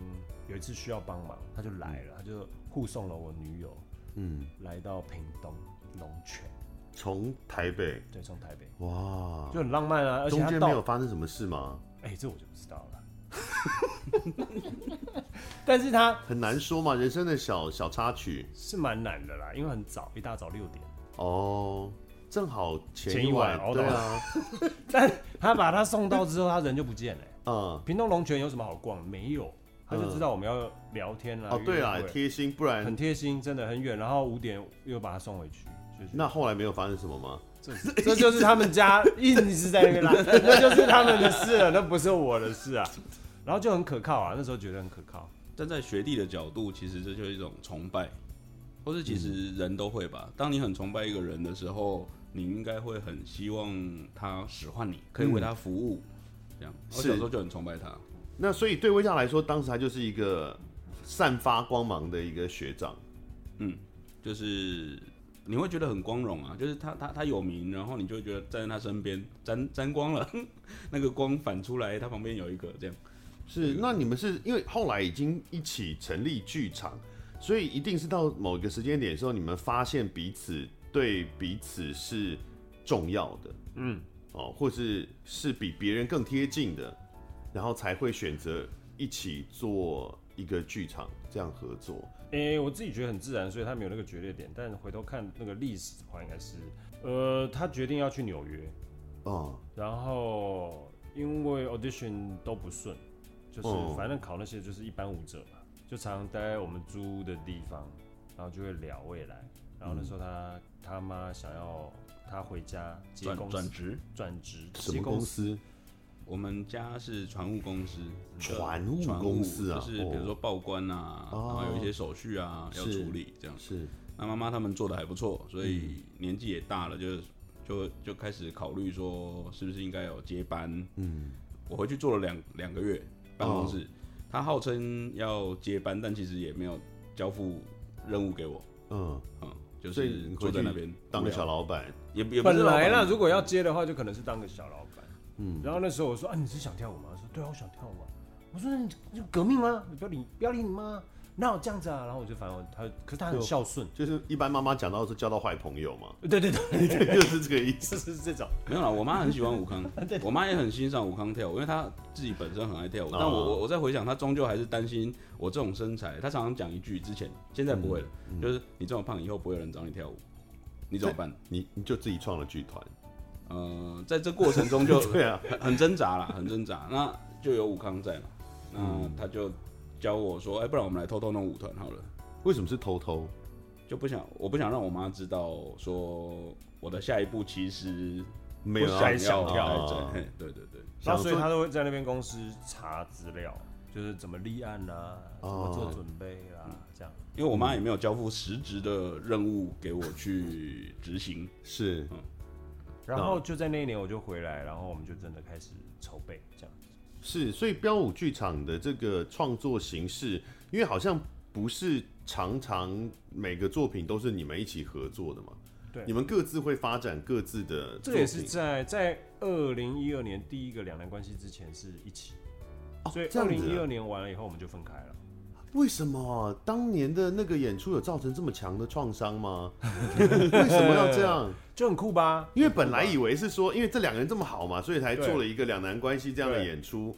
有一次需要帮忙，他就来了，他就护送了我女友，嗯，来到屏东龙泉。从台北，对，从台北，哇，就很浪漫啊！而且中间没有发生什么事吗？哎、欸，这我就不知道了。但是他很难说嘛，人生的小小插曲是蛮难的啦，因为很早，一大早六点。哦，正好前一前一晚，对啊。但他把他送到之后，他人就不见了。嗯，平东龙泉有什么好逛？没有，他就知道我们要聊天了。哦，对啊，贴心，不然很贴心，真的很远。然后五点又把他送回去。那后来没有发生什么吗？这这就是他们家一直在那边拉，那就是他们的事了，那不是我的事啊。然后就很可靠啊，那时候觉得很可靠。站在学弟的角度，其实这就是一种崇拜，或是其实人都会吧。当你很崇拜一个人的时候，你应该会很希望他使唤你，可以为他服务，这样。我小时候就很崇拜他。那所以对微笑来说，当时他就是一个散发光芒的一个学长。嗯，就是。你会觉得很光荣啊，就是他他他有名，然后你就会觉得站在他身边沾沾光了，那个光反出来，他旁边有一个这样。是，那你们是因为后来已经一起成立剧场，所以一定是到某一个时间点的时候，你们发现彼此对彼此是重要的，嗯，哦，或是是比别人更贴近的，然后才会选择一起做一个剧场这样合作。诶、欸，我自己觉得很自然，所以他没有那个决裂点。但回头看那个历史的话，应该是，呃，他决定要去纽约，哦，然后因为 audition 都不顺，就是反正考那些就是一般舞者嘛，就常常待在我们租的地方，然后就会聊未来。然后那时候他、嗯、他妈想要他回家接公司，转职转职什么公司？我们家是船务公司，船务公司啊，就是比如说报关啊，哦、然后有一些手续啊要处理这样。是，那妈妈他们做的还不错，所以年纪也大了，就就就开始考虑说是不是应该有接班。嗯，我回去做了两两个月办公室，哦、他号称要接班，但其实也没有交付任务给我。嗯。嗯，就是坐在那边当个小老板，也也本来呢，如果要接的话，就可能是当个小老板。嗯，然后那时候我说啊，你是想跳舞吗？他说对啊，我想跳舞啊。我说那你就革命吗？你不要理，不要理你妈。那我这样子啊，然后我就反正他，可是他很孝顺，就是一般妈妈讲到是交到坏朋友嘛。对对 对，对，就是这个意思，是这种。没有啦，我妈很喜欢武康，我妈也很欣赏武康跳舞，因为她自己本身很爱跳舞。但我我我在回想，她终究还是担心我这种身材。她常常讲一句，之前现在不会了，就是你这么胖，以后不会有人找你跳舞，你怎么办？你你就自己创了剧团。呃，在这过程中就 对啊，很挣扎啦，很挣扎。那就有武康在嘛，那他就。教我说：“哎、欸，不然我们来偷偷弄舞团好了。为什么是偷偷？就不想，我不想让我妈知道，说我的下一步其实没有想要跳。对对对，那所以他都会在那边公司查资料，就是怎么立案啊，怎么做准备啊，这样。因为我妈也没有交付实质的任务给我去执行。是，嗯。然后就在那一年我就回来，然后我们就真的开始筹备这样。”是，所以标舞剧场的这个创作形式，因为好像不是常常每个作品都是你们一起合作的嘛。对，你们各自会发展各自的。这也是在在二零一二年第一个两难关系之前是一起，哦、所以二零一二年完了以后我们就分开了。为什么当年的那个演出有造成这么强的创伤吗？为什么要这样？就很酷吧？因为本来以为是说，因为这两个人这么好嘛，所以才做了一个两难关系这样的演出。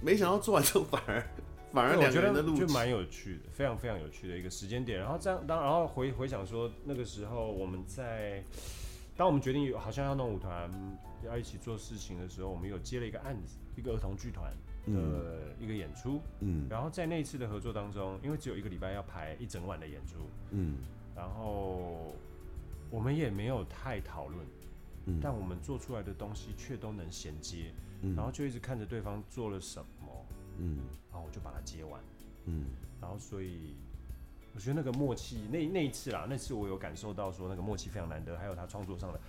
没想到做完之后反而 反而两个人的路就蛮有趣的，非常非常有趣的一个时间点。然后这样当然后回回想说那个时候我们在当我们决定好像要弄舞团要一起做事情的时候，我们有接了一个案子，一个儿童剧团。的一个演出，嗯，然后在那一次的合作当中，因为只有一个礼拜要排一整晚的演出，嗯，然后我们也没有太讨论，嗯，但我们做出来的东西却都能衔接，嗯，然后就一直看着对方做了什么，嗯，然后我就把它接完，嗯，然后所以我觉得那个默契，那那一次啦，那次我有感受到说那个默契非常难得，还有他创作上的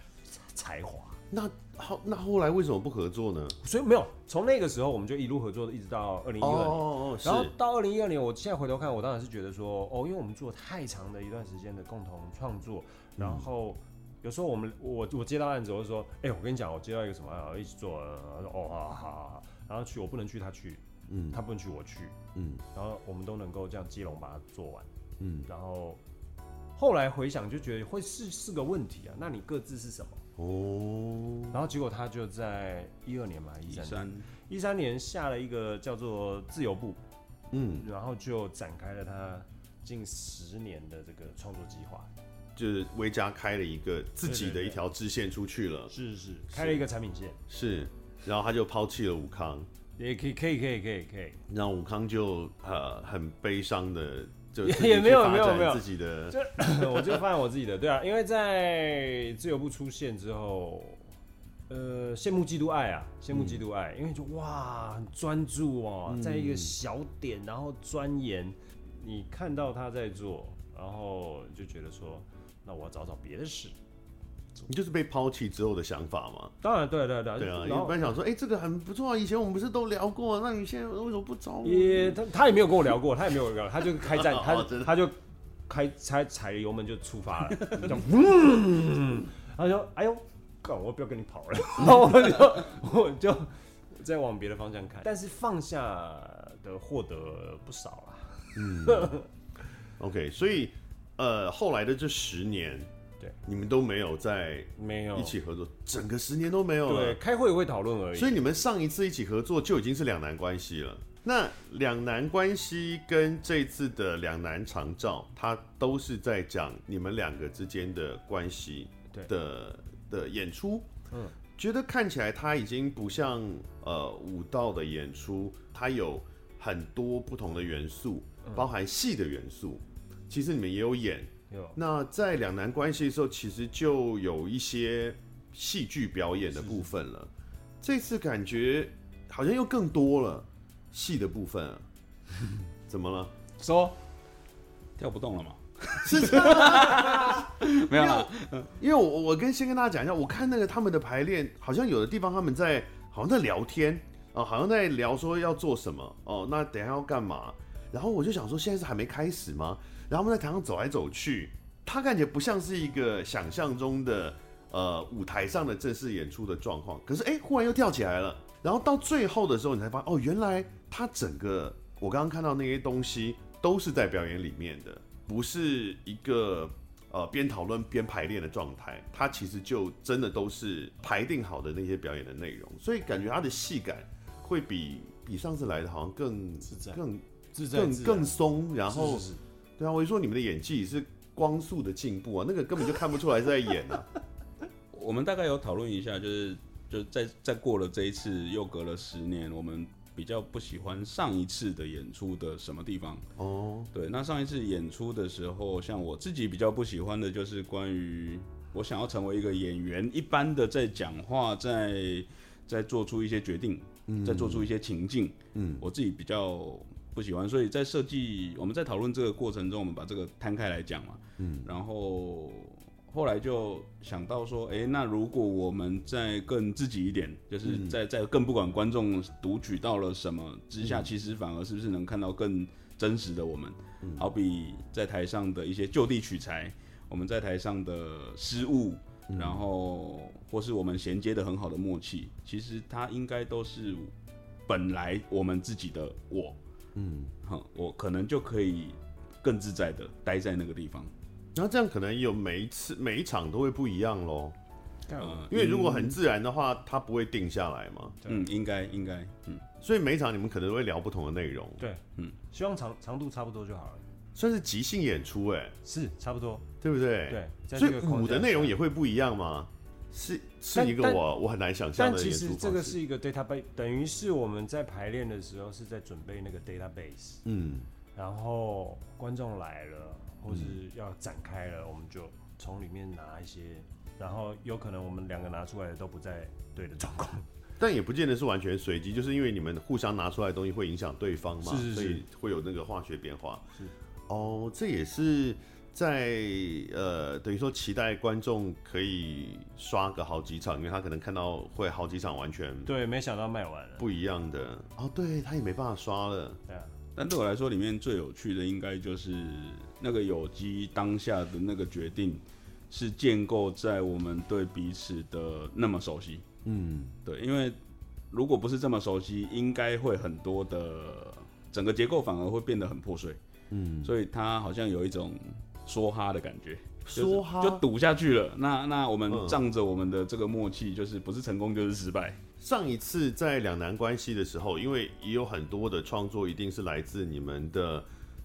才华。那后那后来为什么不合作呢？所以没有从那个时候我们就一路合作，一直到二零一二年。哦哦哦，然后到二零一二年，我现在回头看，我当然是觉得说，哦，因为我们做太长的一段时间的共同创作，然后有时候我们我我接到案子，我就说，哎，我跟你讲，我接到一个什么案，一起做，他说，哦，好好好，然后去我不能去，他去，嗯，他不能去，我去，嗯，然后我们都能够这样接龙把它做完，嗯，然后后来回想就觉得会是是个问题啊，那你各自是什么？哦，然后结果他就在一二年嘛，一三。一三年。下了一个叫做自由部，嗯，然后就展开了他近十年的这个创作计划，就是威嘉开了一个自己的一条支线出去了，是是，开了一个产品线，是，然后他就抛弃了武康，也可以可以可以可以可以，然后武康就呃很悲伤的。也没有没有没有。自己的，就 我就发现我自己的，对啊，因为在自由部出现之后，呃，羡慕嫉妒爱啊，羡慕嫉妒爱，因为就哇，很专注哦，在一个小点，然后钻研，你看到他在做，然后就觉得说，那我要找找别的事。你就是被抛弃之后的想法嘛？当然，对对对，对啊。一般想说，哎、欸，这个很不错啊，以前我们不是都聊过，那你现在为什么不找我？也他他也没有跟我聊过，他也没有聊，他就开战，他他就开踩踩油门就出发了，就嗯，他说，哎呦，干，我不要跟你跑了，然后我就我就再往别的方向看，但是放下的获得不少啊。嗯，OK，所以呃，后来的这十年。对，你们都没有在没有一起合作，整个十年都没有了。对，开会也会讨论而已。所以你们上一次一起合作就已经是两难关系了。那两难关系跟这次的两难长照，它都是在讲你们两个之间的关系的的演出。嗯，觉得看起来它已经不像呃舞蹈的演出，它有很多不同的元素，包含戏的元素。其实你们也有演。那在两难关系的时候，其实就有一些戏剧表演的部分了。这次感觉好像又更多了戏的部分啊。怎么了？说跳不动了吗？是这样 没有啦，因为我我跟先跟大家讲一下，我看那个他们的排练，好像有的地方他们在好像在聊天哦，好像在聊说要做什么哦，那等一下要干嘛？然后我就想说，现在是还没开始吗？然后我们在台上走来走去，他感觉不像是一个想象中的呃舞台上的正式演出的状况。可是哎，忽然又跳起来了。然后到最后的时候，你才发现哦，原来他整个我刚刚看到那些东西都是在表演里面的，不是一个呃边讨论边排练的状态，它其实就真的都是排定好的那些表演的内容，所以感觉他的戏感会比比上次来的好像更自在、更自在、更更松，然后是是是对啊，我就说你们的演技是光速的进步啊，那个根本就看不出来是在演啊。我们大概有讨论一下，就是就在在过了这一次，又隔了十年，我们。比较不喜欢上一次的演出的什么地方？哦，对，那上一次演出的时候，像我自己比较不喜欢的就是关于我想要成为一个演员，一般的在讲话，在在做出一些决定，嗯，在做出一些情境，嗯，我自己比较不喜欢，所以在设计我们在讨论这个过程中，我们把这个摊开来讲嘛，嗯，然后。后来就想到说，哎、欸，那如果我们再更自己一点，就是在在更不管观众读取到了什么之下，其实反而是不是能看到更真实的我们？好比在台上的一些就地取材，我们在台上的失误，然后或是我们衔接的很好的默契，其实它应该都是本来我们自己的我，嗯，好，我可能就可以更自在的待在那个地方。然后这样可能有每一次每一场都会不一样喽，嗯，因为如果很自然的话，它不会定下来嘛。嗯，应该应该，嗯，所以每一场你们可能会聊不同的内容。对，嗯，希望长长度差不多就好了。算是即兴演出哎，是差不多，对不对？对，所以舞的内容也会不一样吗？是是一个我我很难想象的。但其实这个是一个 database，等于是我们在排练的时候是在准备那个 database，嗯，然后观众来了。或是要展开了，我们就从里面拿一些，然后有可能我们两个拿出来的都不在对的状况，但也不见得是完全随机，就是因为你们互相拿出来的东西会影响对方嘛，是是是，所以会有那个化学变化。是哦，这也是在呃，等于说期待观众可以刷个好几场，因为他可能看到会好几场完全对，没想到卖完了不一样的哦，对他也没办法刷了，对啊。但对我来说，里面最有趣的应该就是那个有机当下的那个决定，是建构在我们对彼此的那么熟悉。嗯，对，因为如果不是这么熟悉，应该会很多的整个结构反而会变得很破碎。嗯，所以他好像有一种梭哈的感觉，梭哈就赌下去了。那那我们仗着我们的这个默契，就是不是成功就是失败。上一次在两难关系的时候，因为也有很多的创作，一定是来自你们的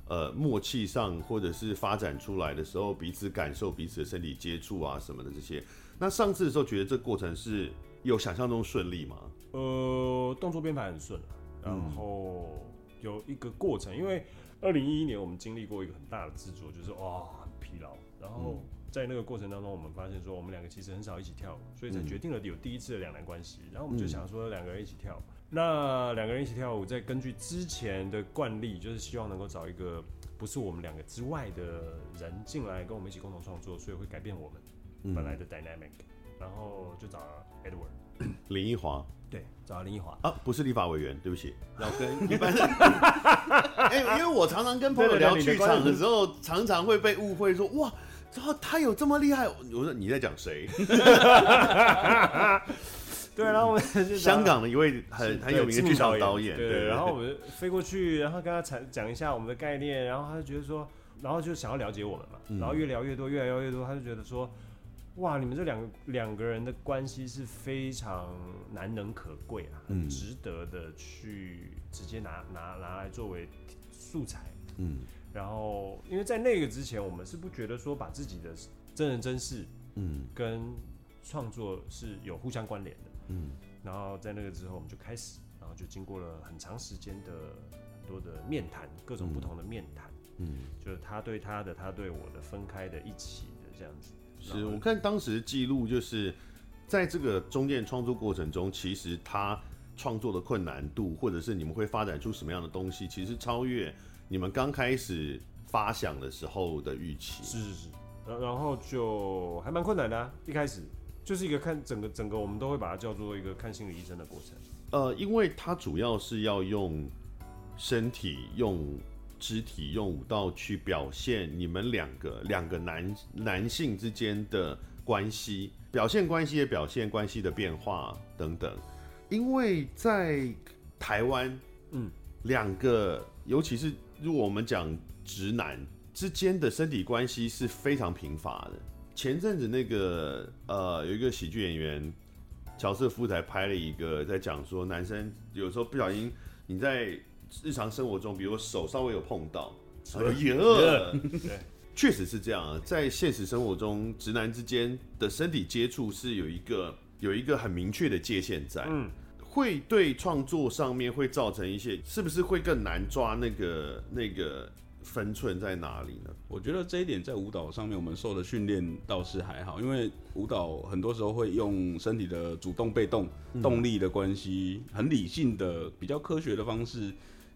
呃默契上，或者是发展出来的时候，彼此感受彼此的身体接触啊什么的这些。那上次的时候，觉得这过程是有想象中顺利吗？呃，动作编排很顺，然后有一个过程，因为二零一一年我们经历过一个很大的制作，就是哇很疲劳，然后。嗯在那个过程当中，我们发现说，我们两个其实很少一起跳舞，所以才决定了有第一次的两难关系。然后我们就想说，两个人一起跳。那两个人一起跳舞，再根据之前的惯例，就是希望能够找一个不是我们两个之外的人进来跟我们一起共同创作，所以会改变我们本来的 dynamic。然后就找 Edward 林奕华，对，找了林奕华啊，不是立法委员，对不起，要跟一般人。哎、欸，因为我常常跟朋友聊剧场的时候，常常会被误会说哇。然后他有这么厉害？我说你在讲谁？对，然后我们就香港的一位很很有名的剧场导演，对，对，然后我们飞过去，然后跟他讲讲一下我们的概念，然后他就觉得说，然后就想要了解我们嘛，然后越聊越多，越聊越多，他就觉得说，哇，你们这两个两个人的关系是非常难能可贵啊，很值得的去直接拿拿拿来作为素材，嗯。然后，因为在那个之前，我们是不觉得说把自己的真人真事，嗯，跟创作是有互相关联的，嗯。然后在那个之后，我们就开始，然后就经过了很长时间的很多的面谈，各种不同的面谈，嗯，就是他对他的，他对我的，分开的，一起的这样子。是我看当时的记录，就是在这个中间创作过程中，其实他创作的困难度，或者是你们会发展出什么样的东西，其实超越。你们刚开始发想的时候的预期是是是，然然后就还蛮困难的啊。一开始就是一个看整个整个，我们都会把它叫做一个看心理医生的过程。呃，因为它主要是要用身体、用肢体、用舞蹈去表现你们两个两个男男性之间的关系，表现关系也表现关系的变化等等。因为在台湾，嗯，两个尤其是。如果我们讲直男之间的身体关系是非常贫乏的。前阵子那个呃，有一个喜剧演员乔瑟夫才拍了一个，在讲说男生有时候不小心你在日常生活中，比如手稍微有碰到，哎呀，对，确实是这样啊。在现实生活中，直男之间的身体接触是有一个有一个很明确的界限在。嗯。会对创作上面会造成一些，是不是会更难抓那个那个分寸在哪里呢？我觉得这一点在舞蹈上面，我们受的训练倒是还好，因为舞蹈很多时候会用身体的主动被动动力的关系，很理性的、比较科学的方式。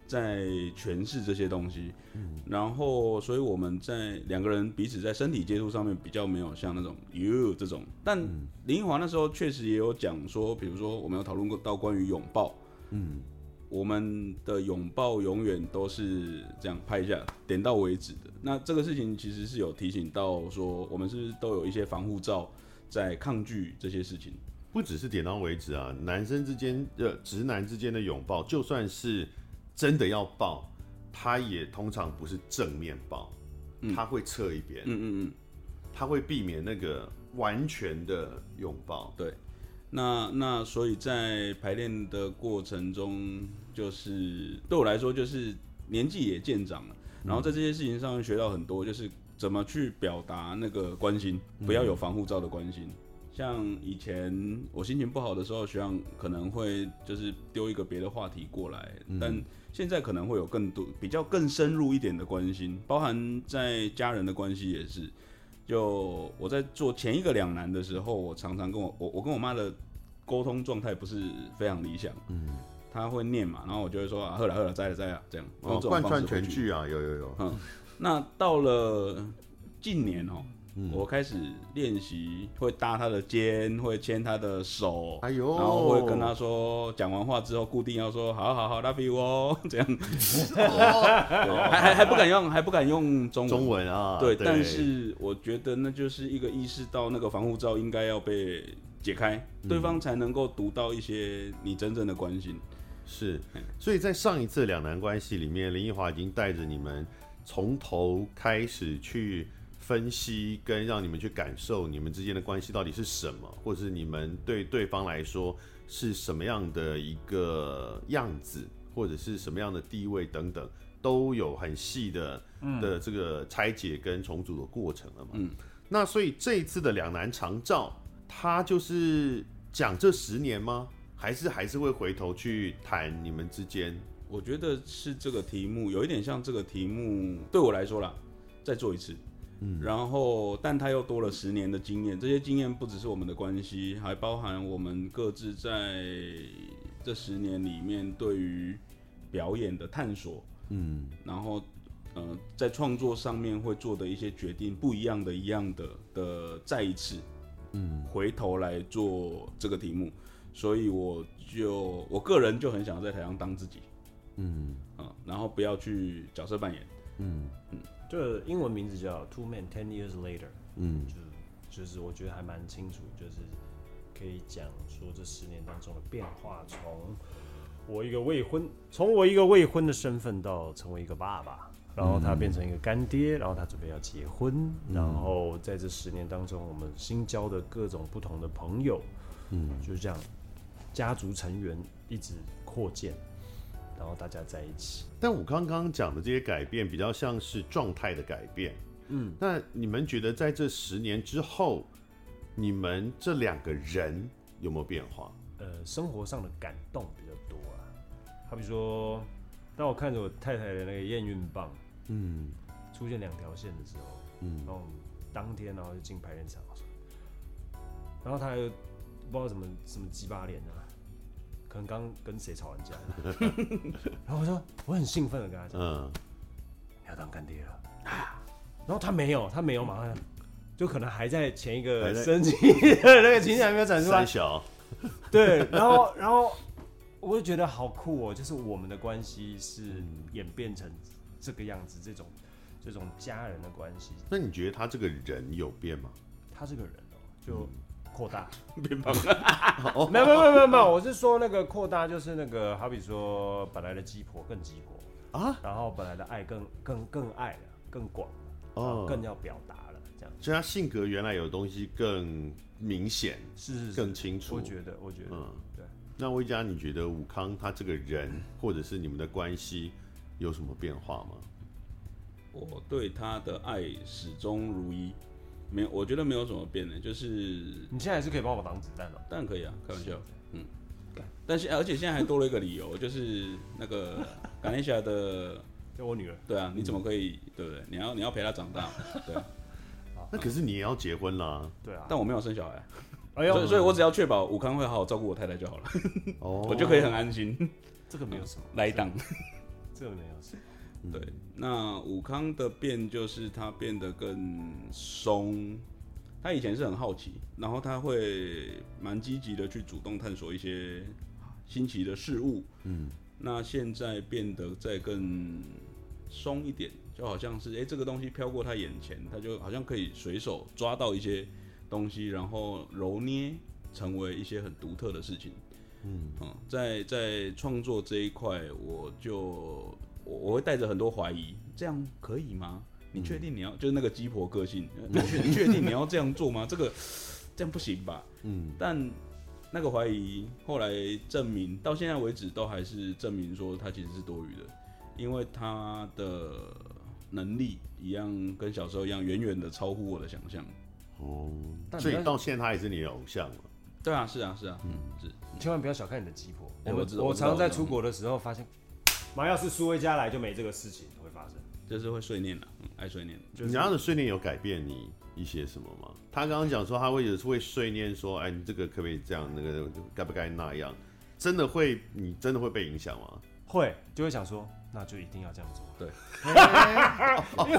在诠释这些东西，嗯，然后，所以我们在两个人彼此在身体接触上面比较没有像那种 you 这种，但林奕华那时候确实也有讲说，比如说我们有讨论过到关于拥抱，嗯，我们的拥抱永远都是这样拍一下点到为止的。那这个事情其实是有提醒到说，我们是不是都有一些防护罩在抗拒这些事情？不只是点到为止啊，男生之间的直男之间的拥抱，就算是。真的要抱，他也通常不是正面抱，他会侧一边，嗯嗯嗯，他会避免那个完全的拥抱。对，那那所以在排练的过程中，就是对我来说，就是年纪也渐长了，然后在这些事情上学到很多，就是怎么去表达那个关心，不要有防护罩的关心。像以前我心情不好的时候，学长可能会就是丢一个别的话题过来，但。现在可能会有更多比较更深入一点的关心，包含在家人的关系也是。就我在做前一个两难的时候，我常常跟我我我跟我妈的沟通状态不是非常理想。嗯，她会念嘛，然后我就会说啊，喝了喝了，摘了摘了，这样。哦，贯穿全剧啊，有有有。嗯，那到了近年哦。我开始练习，会搭他的肩，会牵他的手，哎呦，然后会跟他说，讲完话之后，固定要说，好好好，love you 哦，这样，还还还不敢用，还不敢用中文。中文啊，对，但是我觉得那就是一个意识到那个防护罩应该要被解开，对方才能够读到一些你真正的关心，是，所以在上一次两难关系里面，林奕华已经带着你们从头开始去。分析跟让你们去感受你们之间的关系到底是什么，或者是你们对对方来说是什么样的一个样子，或者是什么样的地位等等，都有很细的的这个拆解跟重组的过程了嘛。嗯，那所以这一次的两难长照，他就是讲这十年吗？还是还是会回头去谈你们之间？我觉得是这个题目有一点像这个题目，对我来说啦，再做一次。嗯，然后，但他又多了十年的经验，这些经验不只是我们的关系，还包含我们各自在这十年里面对于表演的探索，嗯，然后，呃，在创作上面会做的一些决定，不一样的，一样的的再一次，嗯，回头来做这个题目，所以我就我个人就很想在台上当自己，嗯，啊，然后不要去角色扮演，嗯。嗯。这英文名字叫 Two Men Ten Years Later，嗯，就就是我觉得还蛮清楚，就是可以讲说这十年当中的变化，从我一个未婚，从我一个未婚的身份到成为一个爸爸，然后他变成一个干爹，然后他准备要结婚，然后在这十年当中，我们新交的各种不同的朋友，嗯，就是这样，家族成员一直扩建。然后大家在一起，但我刚刚讲的这些改变比较像是状态的改变。嗯，那你们觉得在这十年之后，你们这两个人有没有变化？呃，生活上的感动比较多啊。好比说，当我看着我太太的那个验孕棒，嗯，出现两条线的时候，嗯，然后当天然后就进排练场，然后他又不知道什么什么鸡巴脸啊。可能刚跟谁吵完架，然后我说我很兴奋的跟他讲，嗯，你要当干爹了啊，然后他没有，他没有马上，就可能还在前一个升级的 那个情绪还没有展出来，小，对，然后然后我就觉得好酷哦，就是我们的关系是演变成这个样子，这种这种家人的关系。那你觉得他这个人有变吗？他这个人哦，就。嗯扩大变胖，没有没有没有没有，我是说那个扩大就是那个，好比说本来的鸡婆更鸡婆，啊，然后本来的爱更更更爱了，更广了，哦，更要表达了，这样。所以他性格原来有东西更明显，是，是，是更清楚。我觉得，我觉得，嗯，对。那魏佳，你觉得武康他这个人，或者是你们的关系有什么变化吗？我对他的爱始终如一，没有，我觉得没有什么变的，就是你现在还是可以帮我挡子弹的，当然可以啊，开玩笑，嗯。但是而且现在还多了一个理由，就是那个 Ganesha 的，叫我女儿。对啊，你怎么可以，对不对？你要你要陪她长大，对啊。那可是你也要结婚啦，对啊。但我没有生小孩，哎呦，所以所以我只要确保武康会好好照顾我太太就好了，哦，我就可以很安心。这个没有什么，来当，这个没有什么。对，那武康的变就是他变得更松。他以前是很好奇，然后他会蛮积极的去主动探索一些新奇的事物。嗯，那现在变得再更松一点，就好像是哎、欸，这个东西飘过他眼前，他就好像可以随手抓到一些东西，然后揉捏成为一些很独特的事情。嗯，嗯，在在创作这一块，我就我我会带着很多怀疑，这样可以吗？你确定你要就是那个鸡婆个性？你确你确定你要这样做吗？这个这样不行吧？嗯。但那个怀疑后来证明，到现在为止都还是证明说他其实是多余的，因为他的能力一样跟小时候一样，远远的超乎我的想象。哦。所以到现在他也是你的偶像了。对啊，是啊，是啊。嗯，是。你千万不要小看你的鸡婆。我我常常在出国的时候发现，妈，要是苏威加来就没这个事情会发生。就是会碎念的，嗯，爱碎念。就是、你这样的碎念有改变你一些什么吗？他刚刚讲说他会有时会碎念说，哎，你这个可不可以这样？那个该不该那样？真的会，你真的会被影响吗？会，就会想说，那就一定要这样做。对，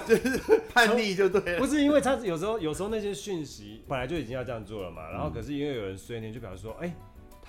就是叛逆就对了。不是因为他有时候有时候那些讯息本来就已经要这样做了嘛，然后可是因为有人碎念，就表示说，哎、欸。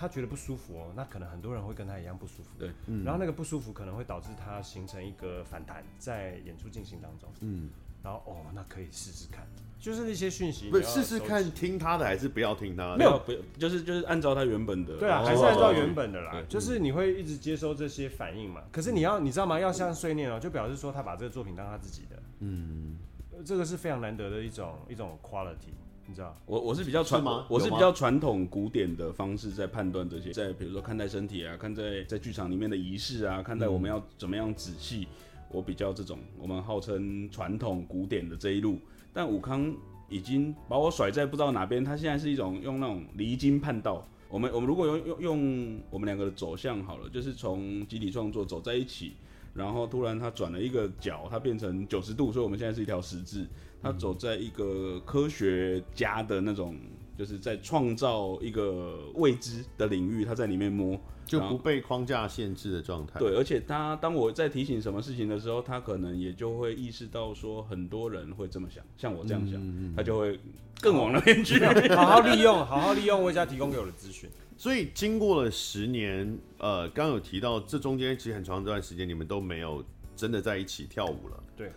他觉得不舒服哦，那可能很多人会跟他一样不舒服。对，嗯，然后那个不舒服可能会导致他形成一个反弹，在演出进行当中。嗯，然后哦，那可以试试看，就是那些讯息，不是试试看听他的还是不要听他的？没有，不，就是就是按照他原本的。对啊，还是按照原本的啦。就是你会一直接收这些反应嘛？可是你要你知道吗？要像碎念哦，就表示说他把这个作品当他自己的。嗯，这个是非常难得的一种一种 quality。你知道，我我是比较传，我是比较传统古典的方式在判断这些，在比如说看待身体啊，看在在剧场里面的仪式啊，看待我们要怎么样仔细，我比较这种我们号称传统古典的这一路，但武康已经把我甩在不知道哪边，他现在是一种用那种离经叛道。我们我们如果用用用我们两个的走向好了，就是从集体创作走在一起，然后突然他转了一个角，他变成九十度，所以我们现在是一条十字。他走在一个科学家的那种，就是在创造一个未知的领域，他在里面摸，就不被框架限制的状态。对，而且他当我在提醒什么事情的时候，他可能也就会意识到说，很多人会这么想，像我这样想，嗯、他就会更往那边去。好 好利用，好好利用威嘉提供给我的资讯。所以经过了十年，呃，刚有提到这中间其实很长一段时间，你们都没有真的在一起跳舞了。对。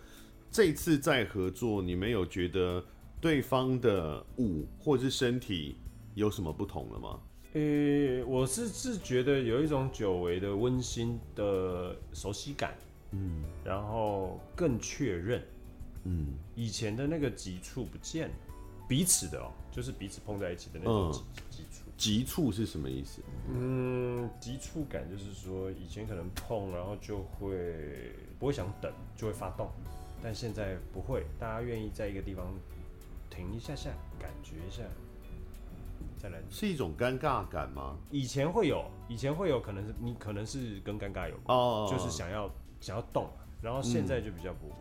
这次再合作，你们有觉得对方的舞或者是身体有什么不同了吗？呃、欸，我是是觉得有一种久违的温馨的熟悉感，嗯，然后更确认，嗯，以前的那个急促不见了，彼此的哦，就是彼此碰在一起的那种急急促。急促是什么意思？嗯，急促感就是说以前可能碰，然后就会不会想等，就会发动。但现在不会，大家愿意在一个地方停一下下，感觉一下，再来。是一种尴尬感吗？以前会有，以前会有可能是你可能是跟尴尬有关，oh. 就是想要想要动，然后现在就比较不会。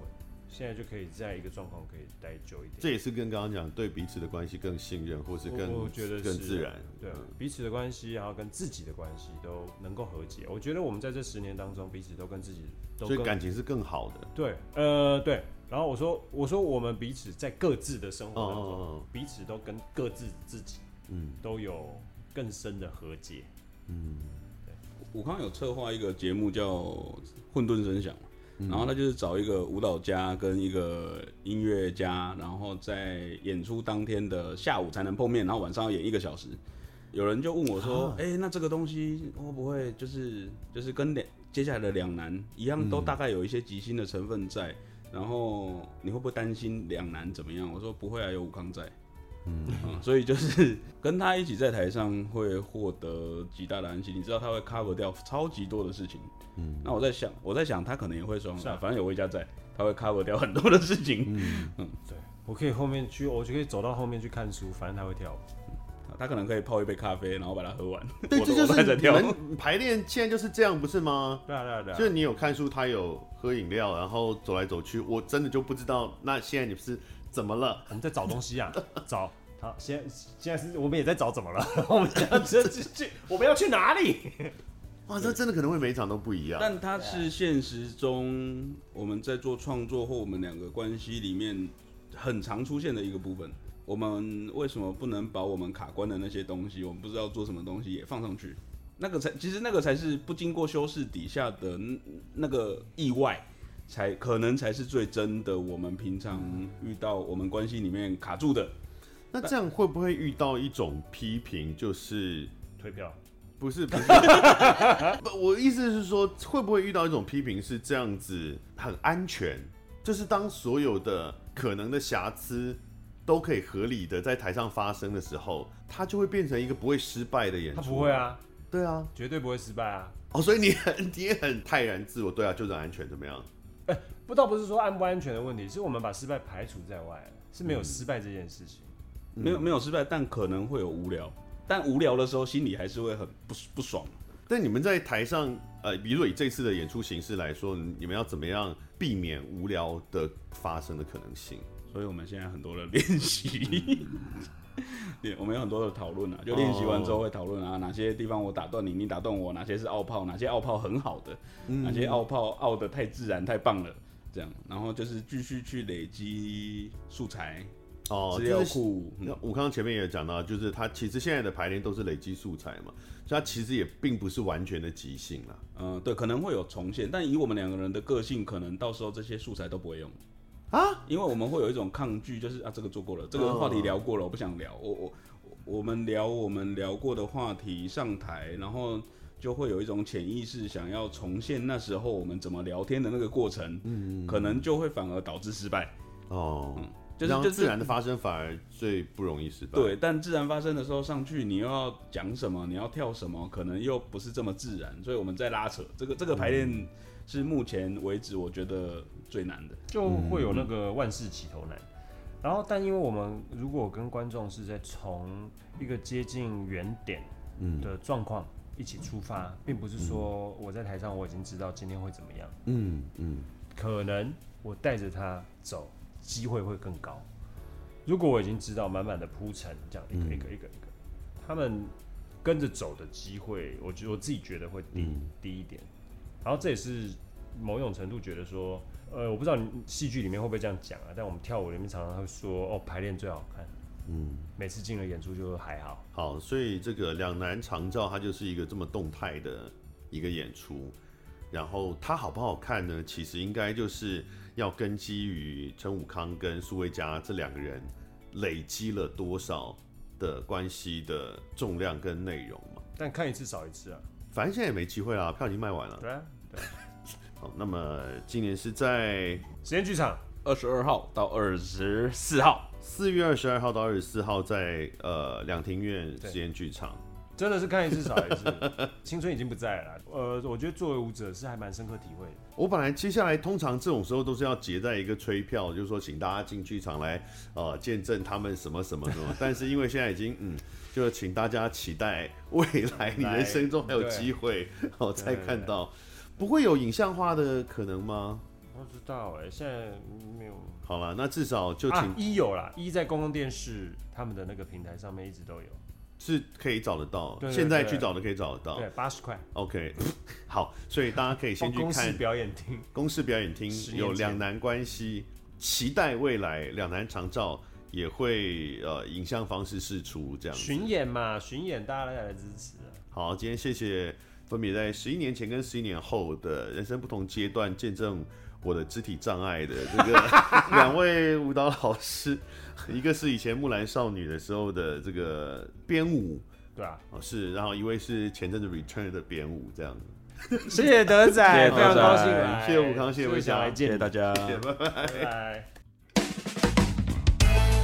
嗯现在就可以在一个状况可以待久一点，这也是跟刚刚讲对彼此的关系更信任，或是更我觉得是更自然，对彼此的关系，然后跟自己的关系都能够和解。我觉得我们在这十年当中，彼此都跟自己都，所以感情是更好的。对，呃，对。然后我说，我说我们彼此在各自的生活当中，哦哦哦彼此都跟各自自己，嗯，都有更深的和解。嗯，对。武康有策划一个节目叫《混沌声响》。然后他就是找一个舞蹈家跟一个音乐家，然后在演出当天的下午才能碰面，然后晚上要演一个小时。有人就问我说：“哎、啊欸，那这个东西会不会就是就是跟两接下来的两难一样，都大概有一些即兴的成分在。嗯、然后你会不会担心两难怎么样？我说不会啊，有武康在。嗯，嗯，所以就是 跟他一起在台上会获得极大的安心。你知道他会 cover 掉超级多的事情。嗯，那我在想，我在想他可能也会说，啊，反正有魏家在，他会 cover 掉很多的事情。嗯嗯，对，我可以后面去，我就可以走到后面去看书，反正他会跳舞。他可能可以泡一杯咖啡，然后把它喝完。对，这就是你们排练现在就是这样，不是吗？对啊，对啊，对啊。就是你有看书，他有喝饮料，然后走来走去。我真的就不知道，那现在你不是怎么了？我们在找东西啊，找。好，现在现在是我们也在找怎么了？我们要去去，我们要去哪里？哇，这真的可能会每一场都不一样。但它是现实中我们在做创作或我们两个关系里面很常出现的一个部分。我们为什么不能把我们卡关的那些东西，我们不知道做什么东西也放上去？那个才其实那个才是不经过修饰底下的那个意外，才可能才是最真的。我们平常遇到我们关系里面卡住的。那这样会不会遇到一种批评，就是退票？不是，不是，不，我意思是说，会不会遇到一种批评是这样子很安全，就是当所有的可能的瑕疵都可以合理的在台上发生的时候，它就会变成一个不会失败的演出。它不会啊，对啊，绝对不会失败啊。哦，所以你很你也很泰然自若，对啊，就是安全，怎么样？哎、欸，不倒不是说安不安全的问题，是我们把失败排除在外，是没有失败这件事情。嗯没有没有失败，但可能会有无聊，但无聊的时候心里还是会很不不爽。但你们在台上，呃，比如说以这次的演出形式来说，你们要怎么样避免无聊的发生的可能性？所以我们现在很多的练习，对，我们有很多的讨论啊，就练习完之后会讨论啊，哪些地方我打断你，你打断我，哪些是奥炮，哪些奥炮很好的，哪些奥炮奥的太自然太棒了，这样，然后就是继续去累积素材。哦，资料库。那武康前面也讲到，就是他其实现在的排练都是累积素材嘛，所以他其实也并不是完全的即兴啦。嗯，对，可能会有重现，但以我们两个人的个性，可能到时候这些素材都不会用啊，因为我们会有一种抗拒，就是啊，这个做过了，这个话题聊过了，我不想聊。我我我们聊我们聊过的话题上台，然后就会有一种潜意识想要重现那时候我们怎么聊天的那个过程，嗯，可能就会反而导致失败。哦。嗯就是就自然的发生反而最不容易失败。对，但自然发生的时候上去，你又要讲什么，你要跳什么，可能又不是这么自然，所以我们在拉扯。这个这个排练是目前为止我觉得最难的，就会有那个万事起头难。然后，但因为我们如果跟观众是在从一个接近原点的状况一起出发，并不是说我在台上我已经知道今天会怎么样。嗯嗯，可能我带着他走。机会会更高。如果我已经知道满满的铺陈，这样一个一个一个一个，他们跟着走的机会，我觉得我自己觉得会低低一点。然后这也是某种程度觉得说，呃，我不知道你戏剧里面会不会这样讲啊？但我们跳舞里面常常会说，哦，排练最好看。嗯，每次进了演出就还好。好，所以这个两难长照它就是一个这么动态的一个演出。然后它好不好看呢？其实应该就是。要根基于陈武康跟苏维佳这两个人累积了多少的关系的重量跟内容嘛？但看一次少一次啊，反正现在也没机会啦，票已经卖完了。对啊，对。好，那么今年是在时间剧场二十二号到二十四号，四月二十二号到二十四号在呃两庭院实验剧场。真的是看一次少一次，青春已经不在了。呃，我觉得作为舞者是还蛮深刻体会的。我本来接下来通常这种时候都是要结在一个催票，就是说请大家进剧场来呃见证他们什么什么什么。但是因为现在已经嗯，就请大家期待未来你人生中还有机会 哦再看到，不会有影像化的可能吗？不知道哎、欸，现在没有。好了，那至少就请一、啊、有啦，一在公共电视他们的那个平台上面一直都有。是可以找得到，现在去找的可以找得到。对，八十块。OK，好，所以大家可以先去看公视表演厅。公视表演厅有两难关系，期待未来两难长照也会呃影像方式释出这样。巡演嘛，巡演大家来来支持。好，今天谢谢分别在十一年前跟十一年后的人生不同阶段见证我的肢体障碍的这个 两位舞蹈老师，一个是以前木兰少女的时候的这个编舞，对啊，是，然后一位是前阵子 Return 的编舞，这样子。谢谢德仔，非常高兴来，谢谢武康谢谢魏翔来见你谢谢大家。拜拜。拜拜。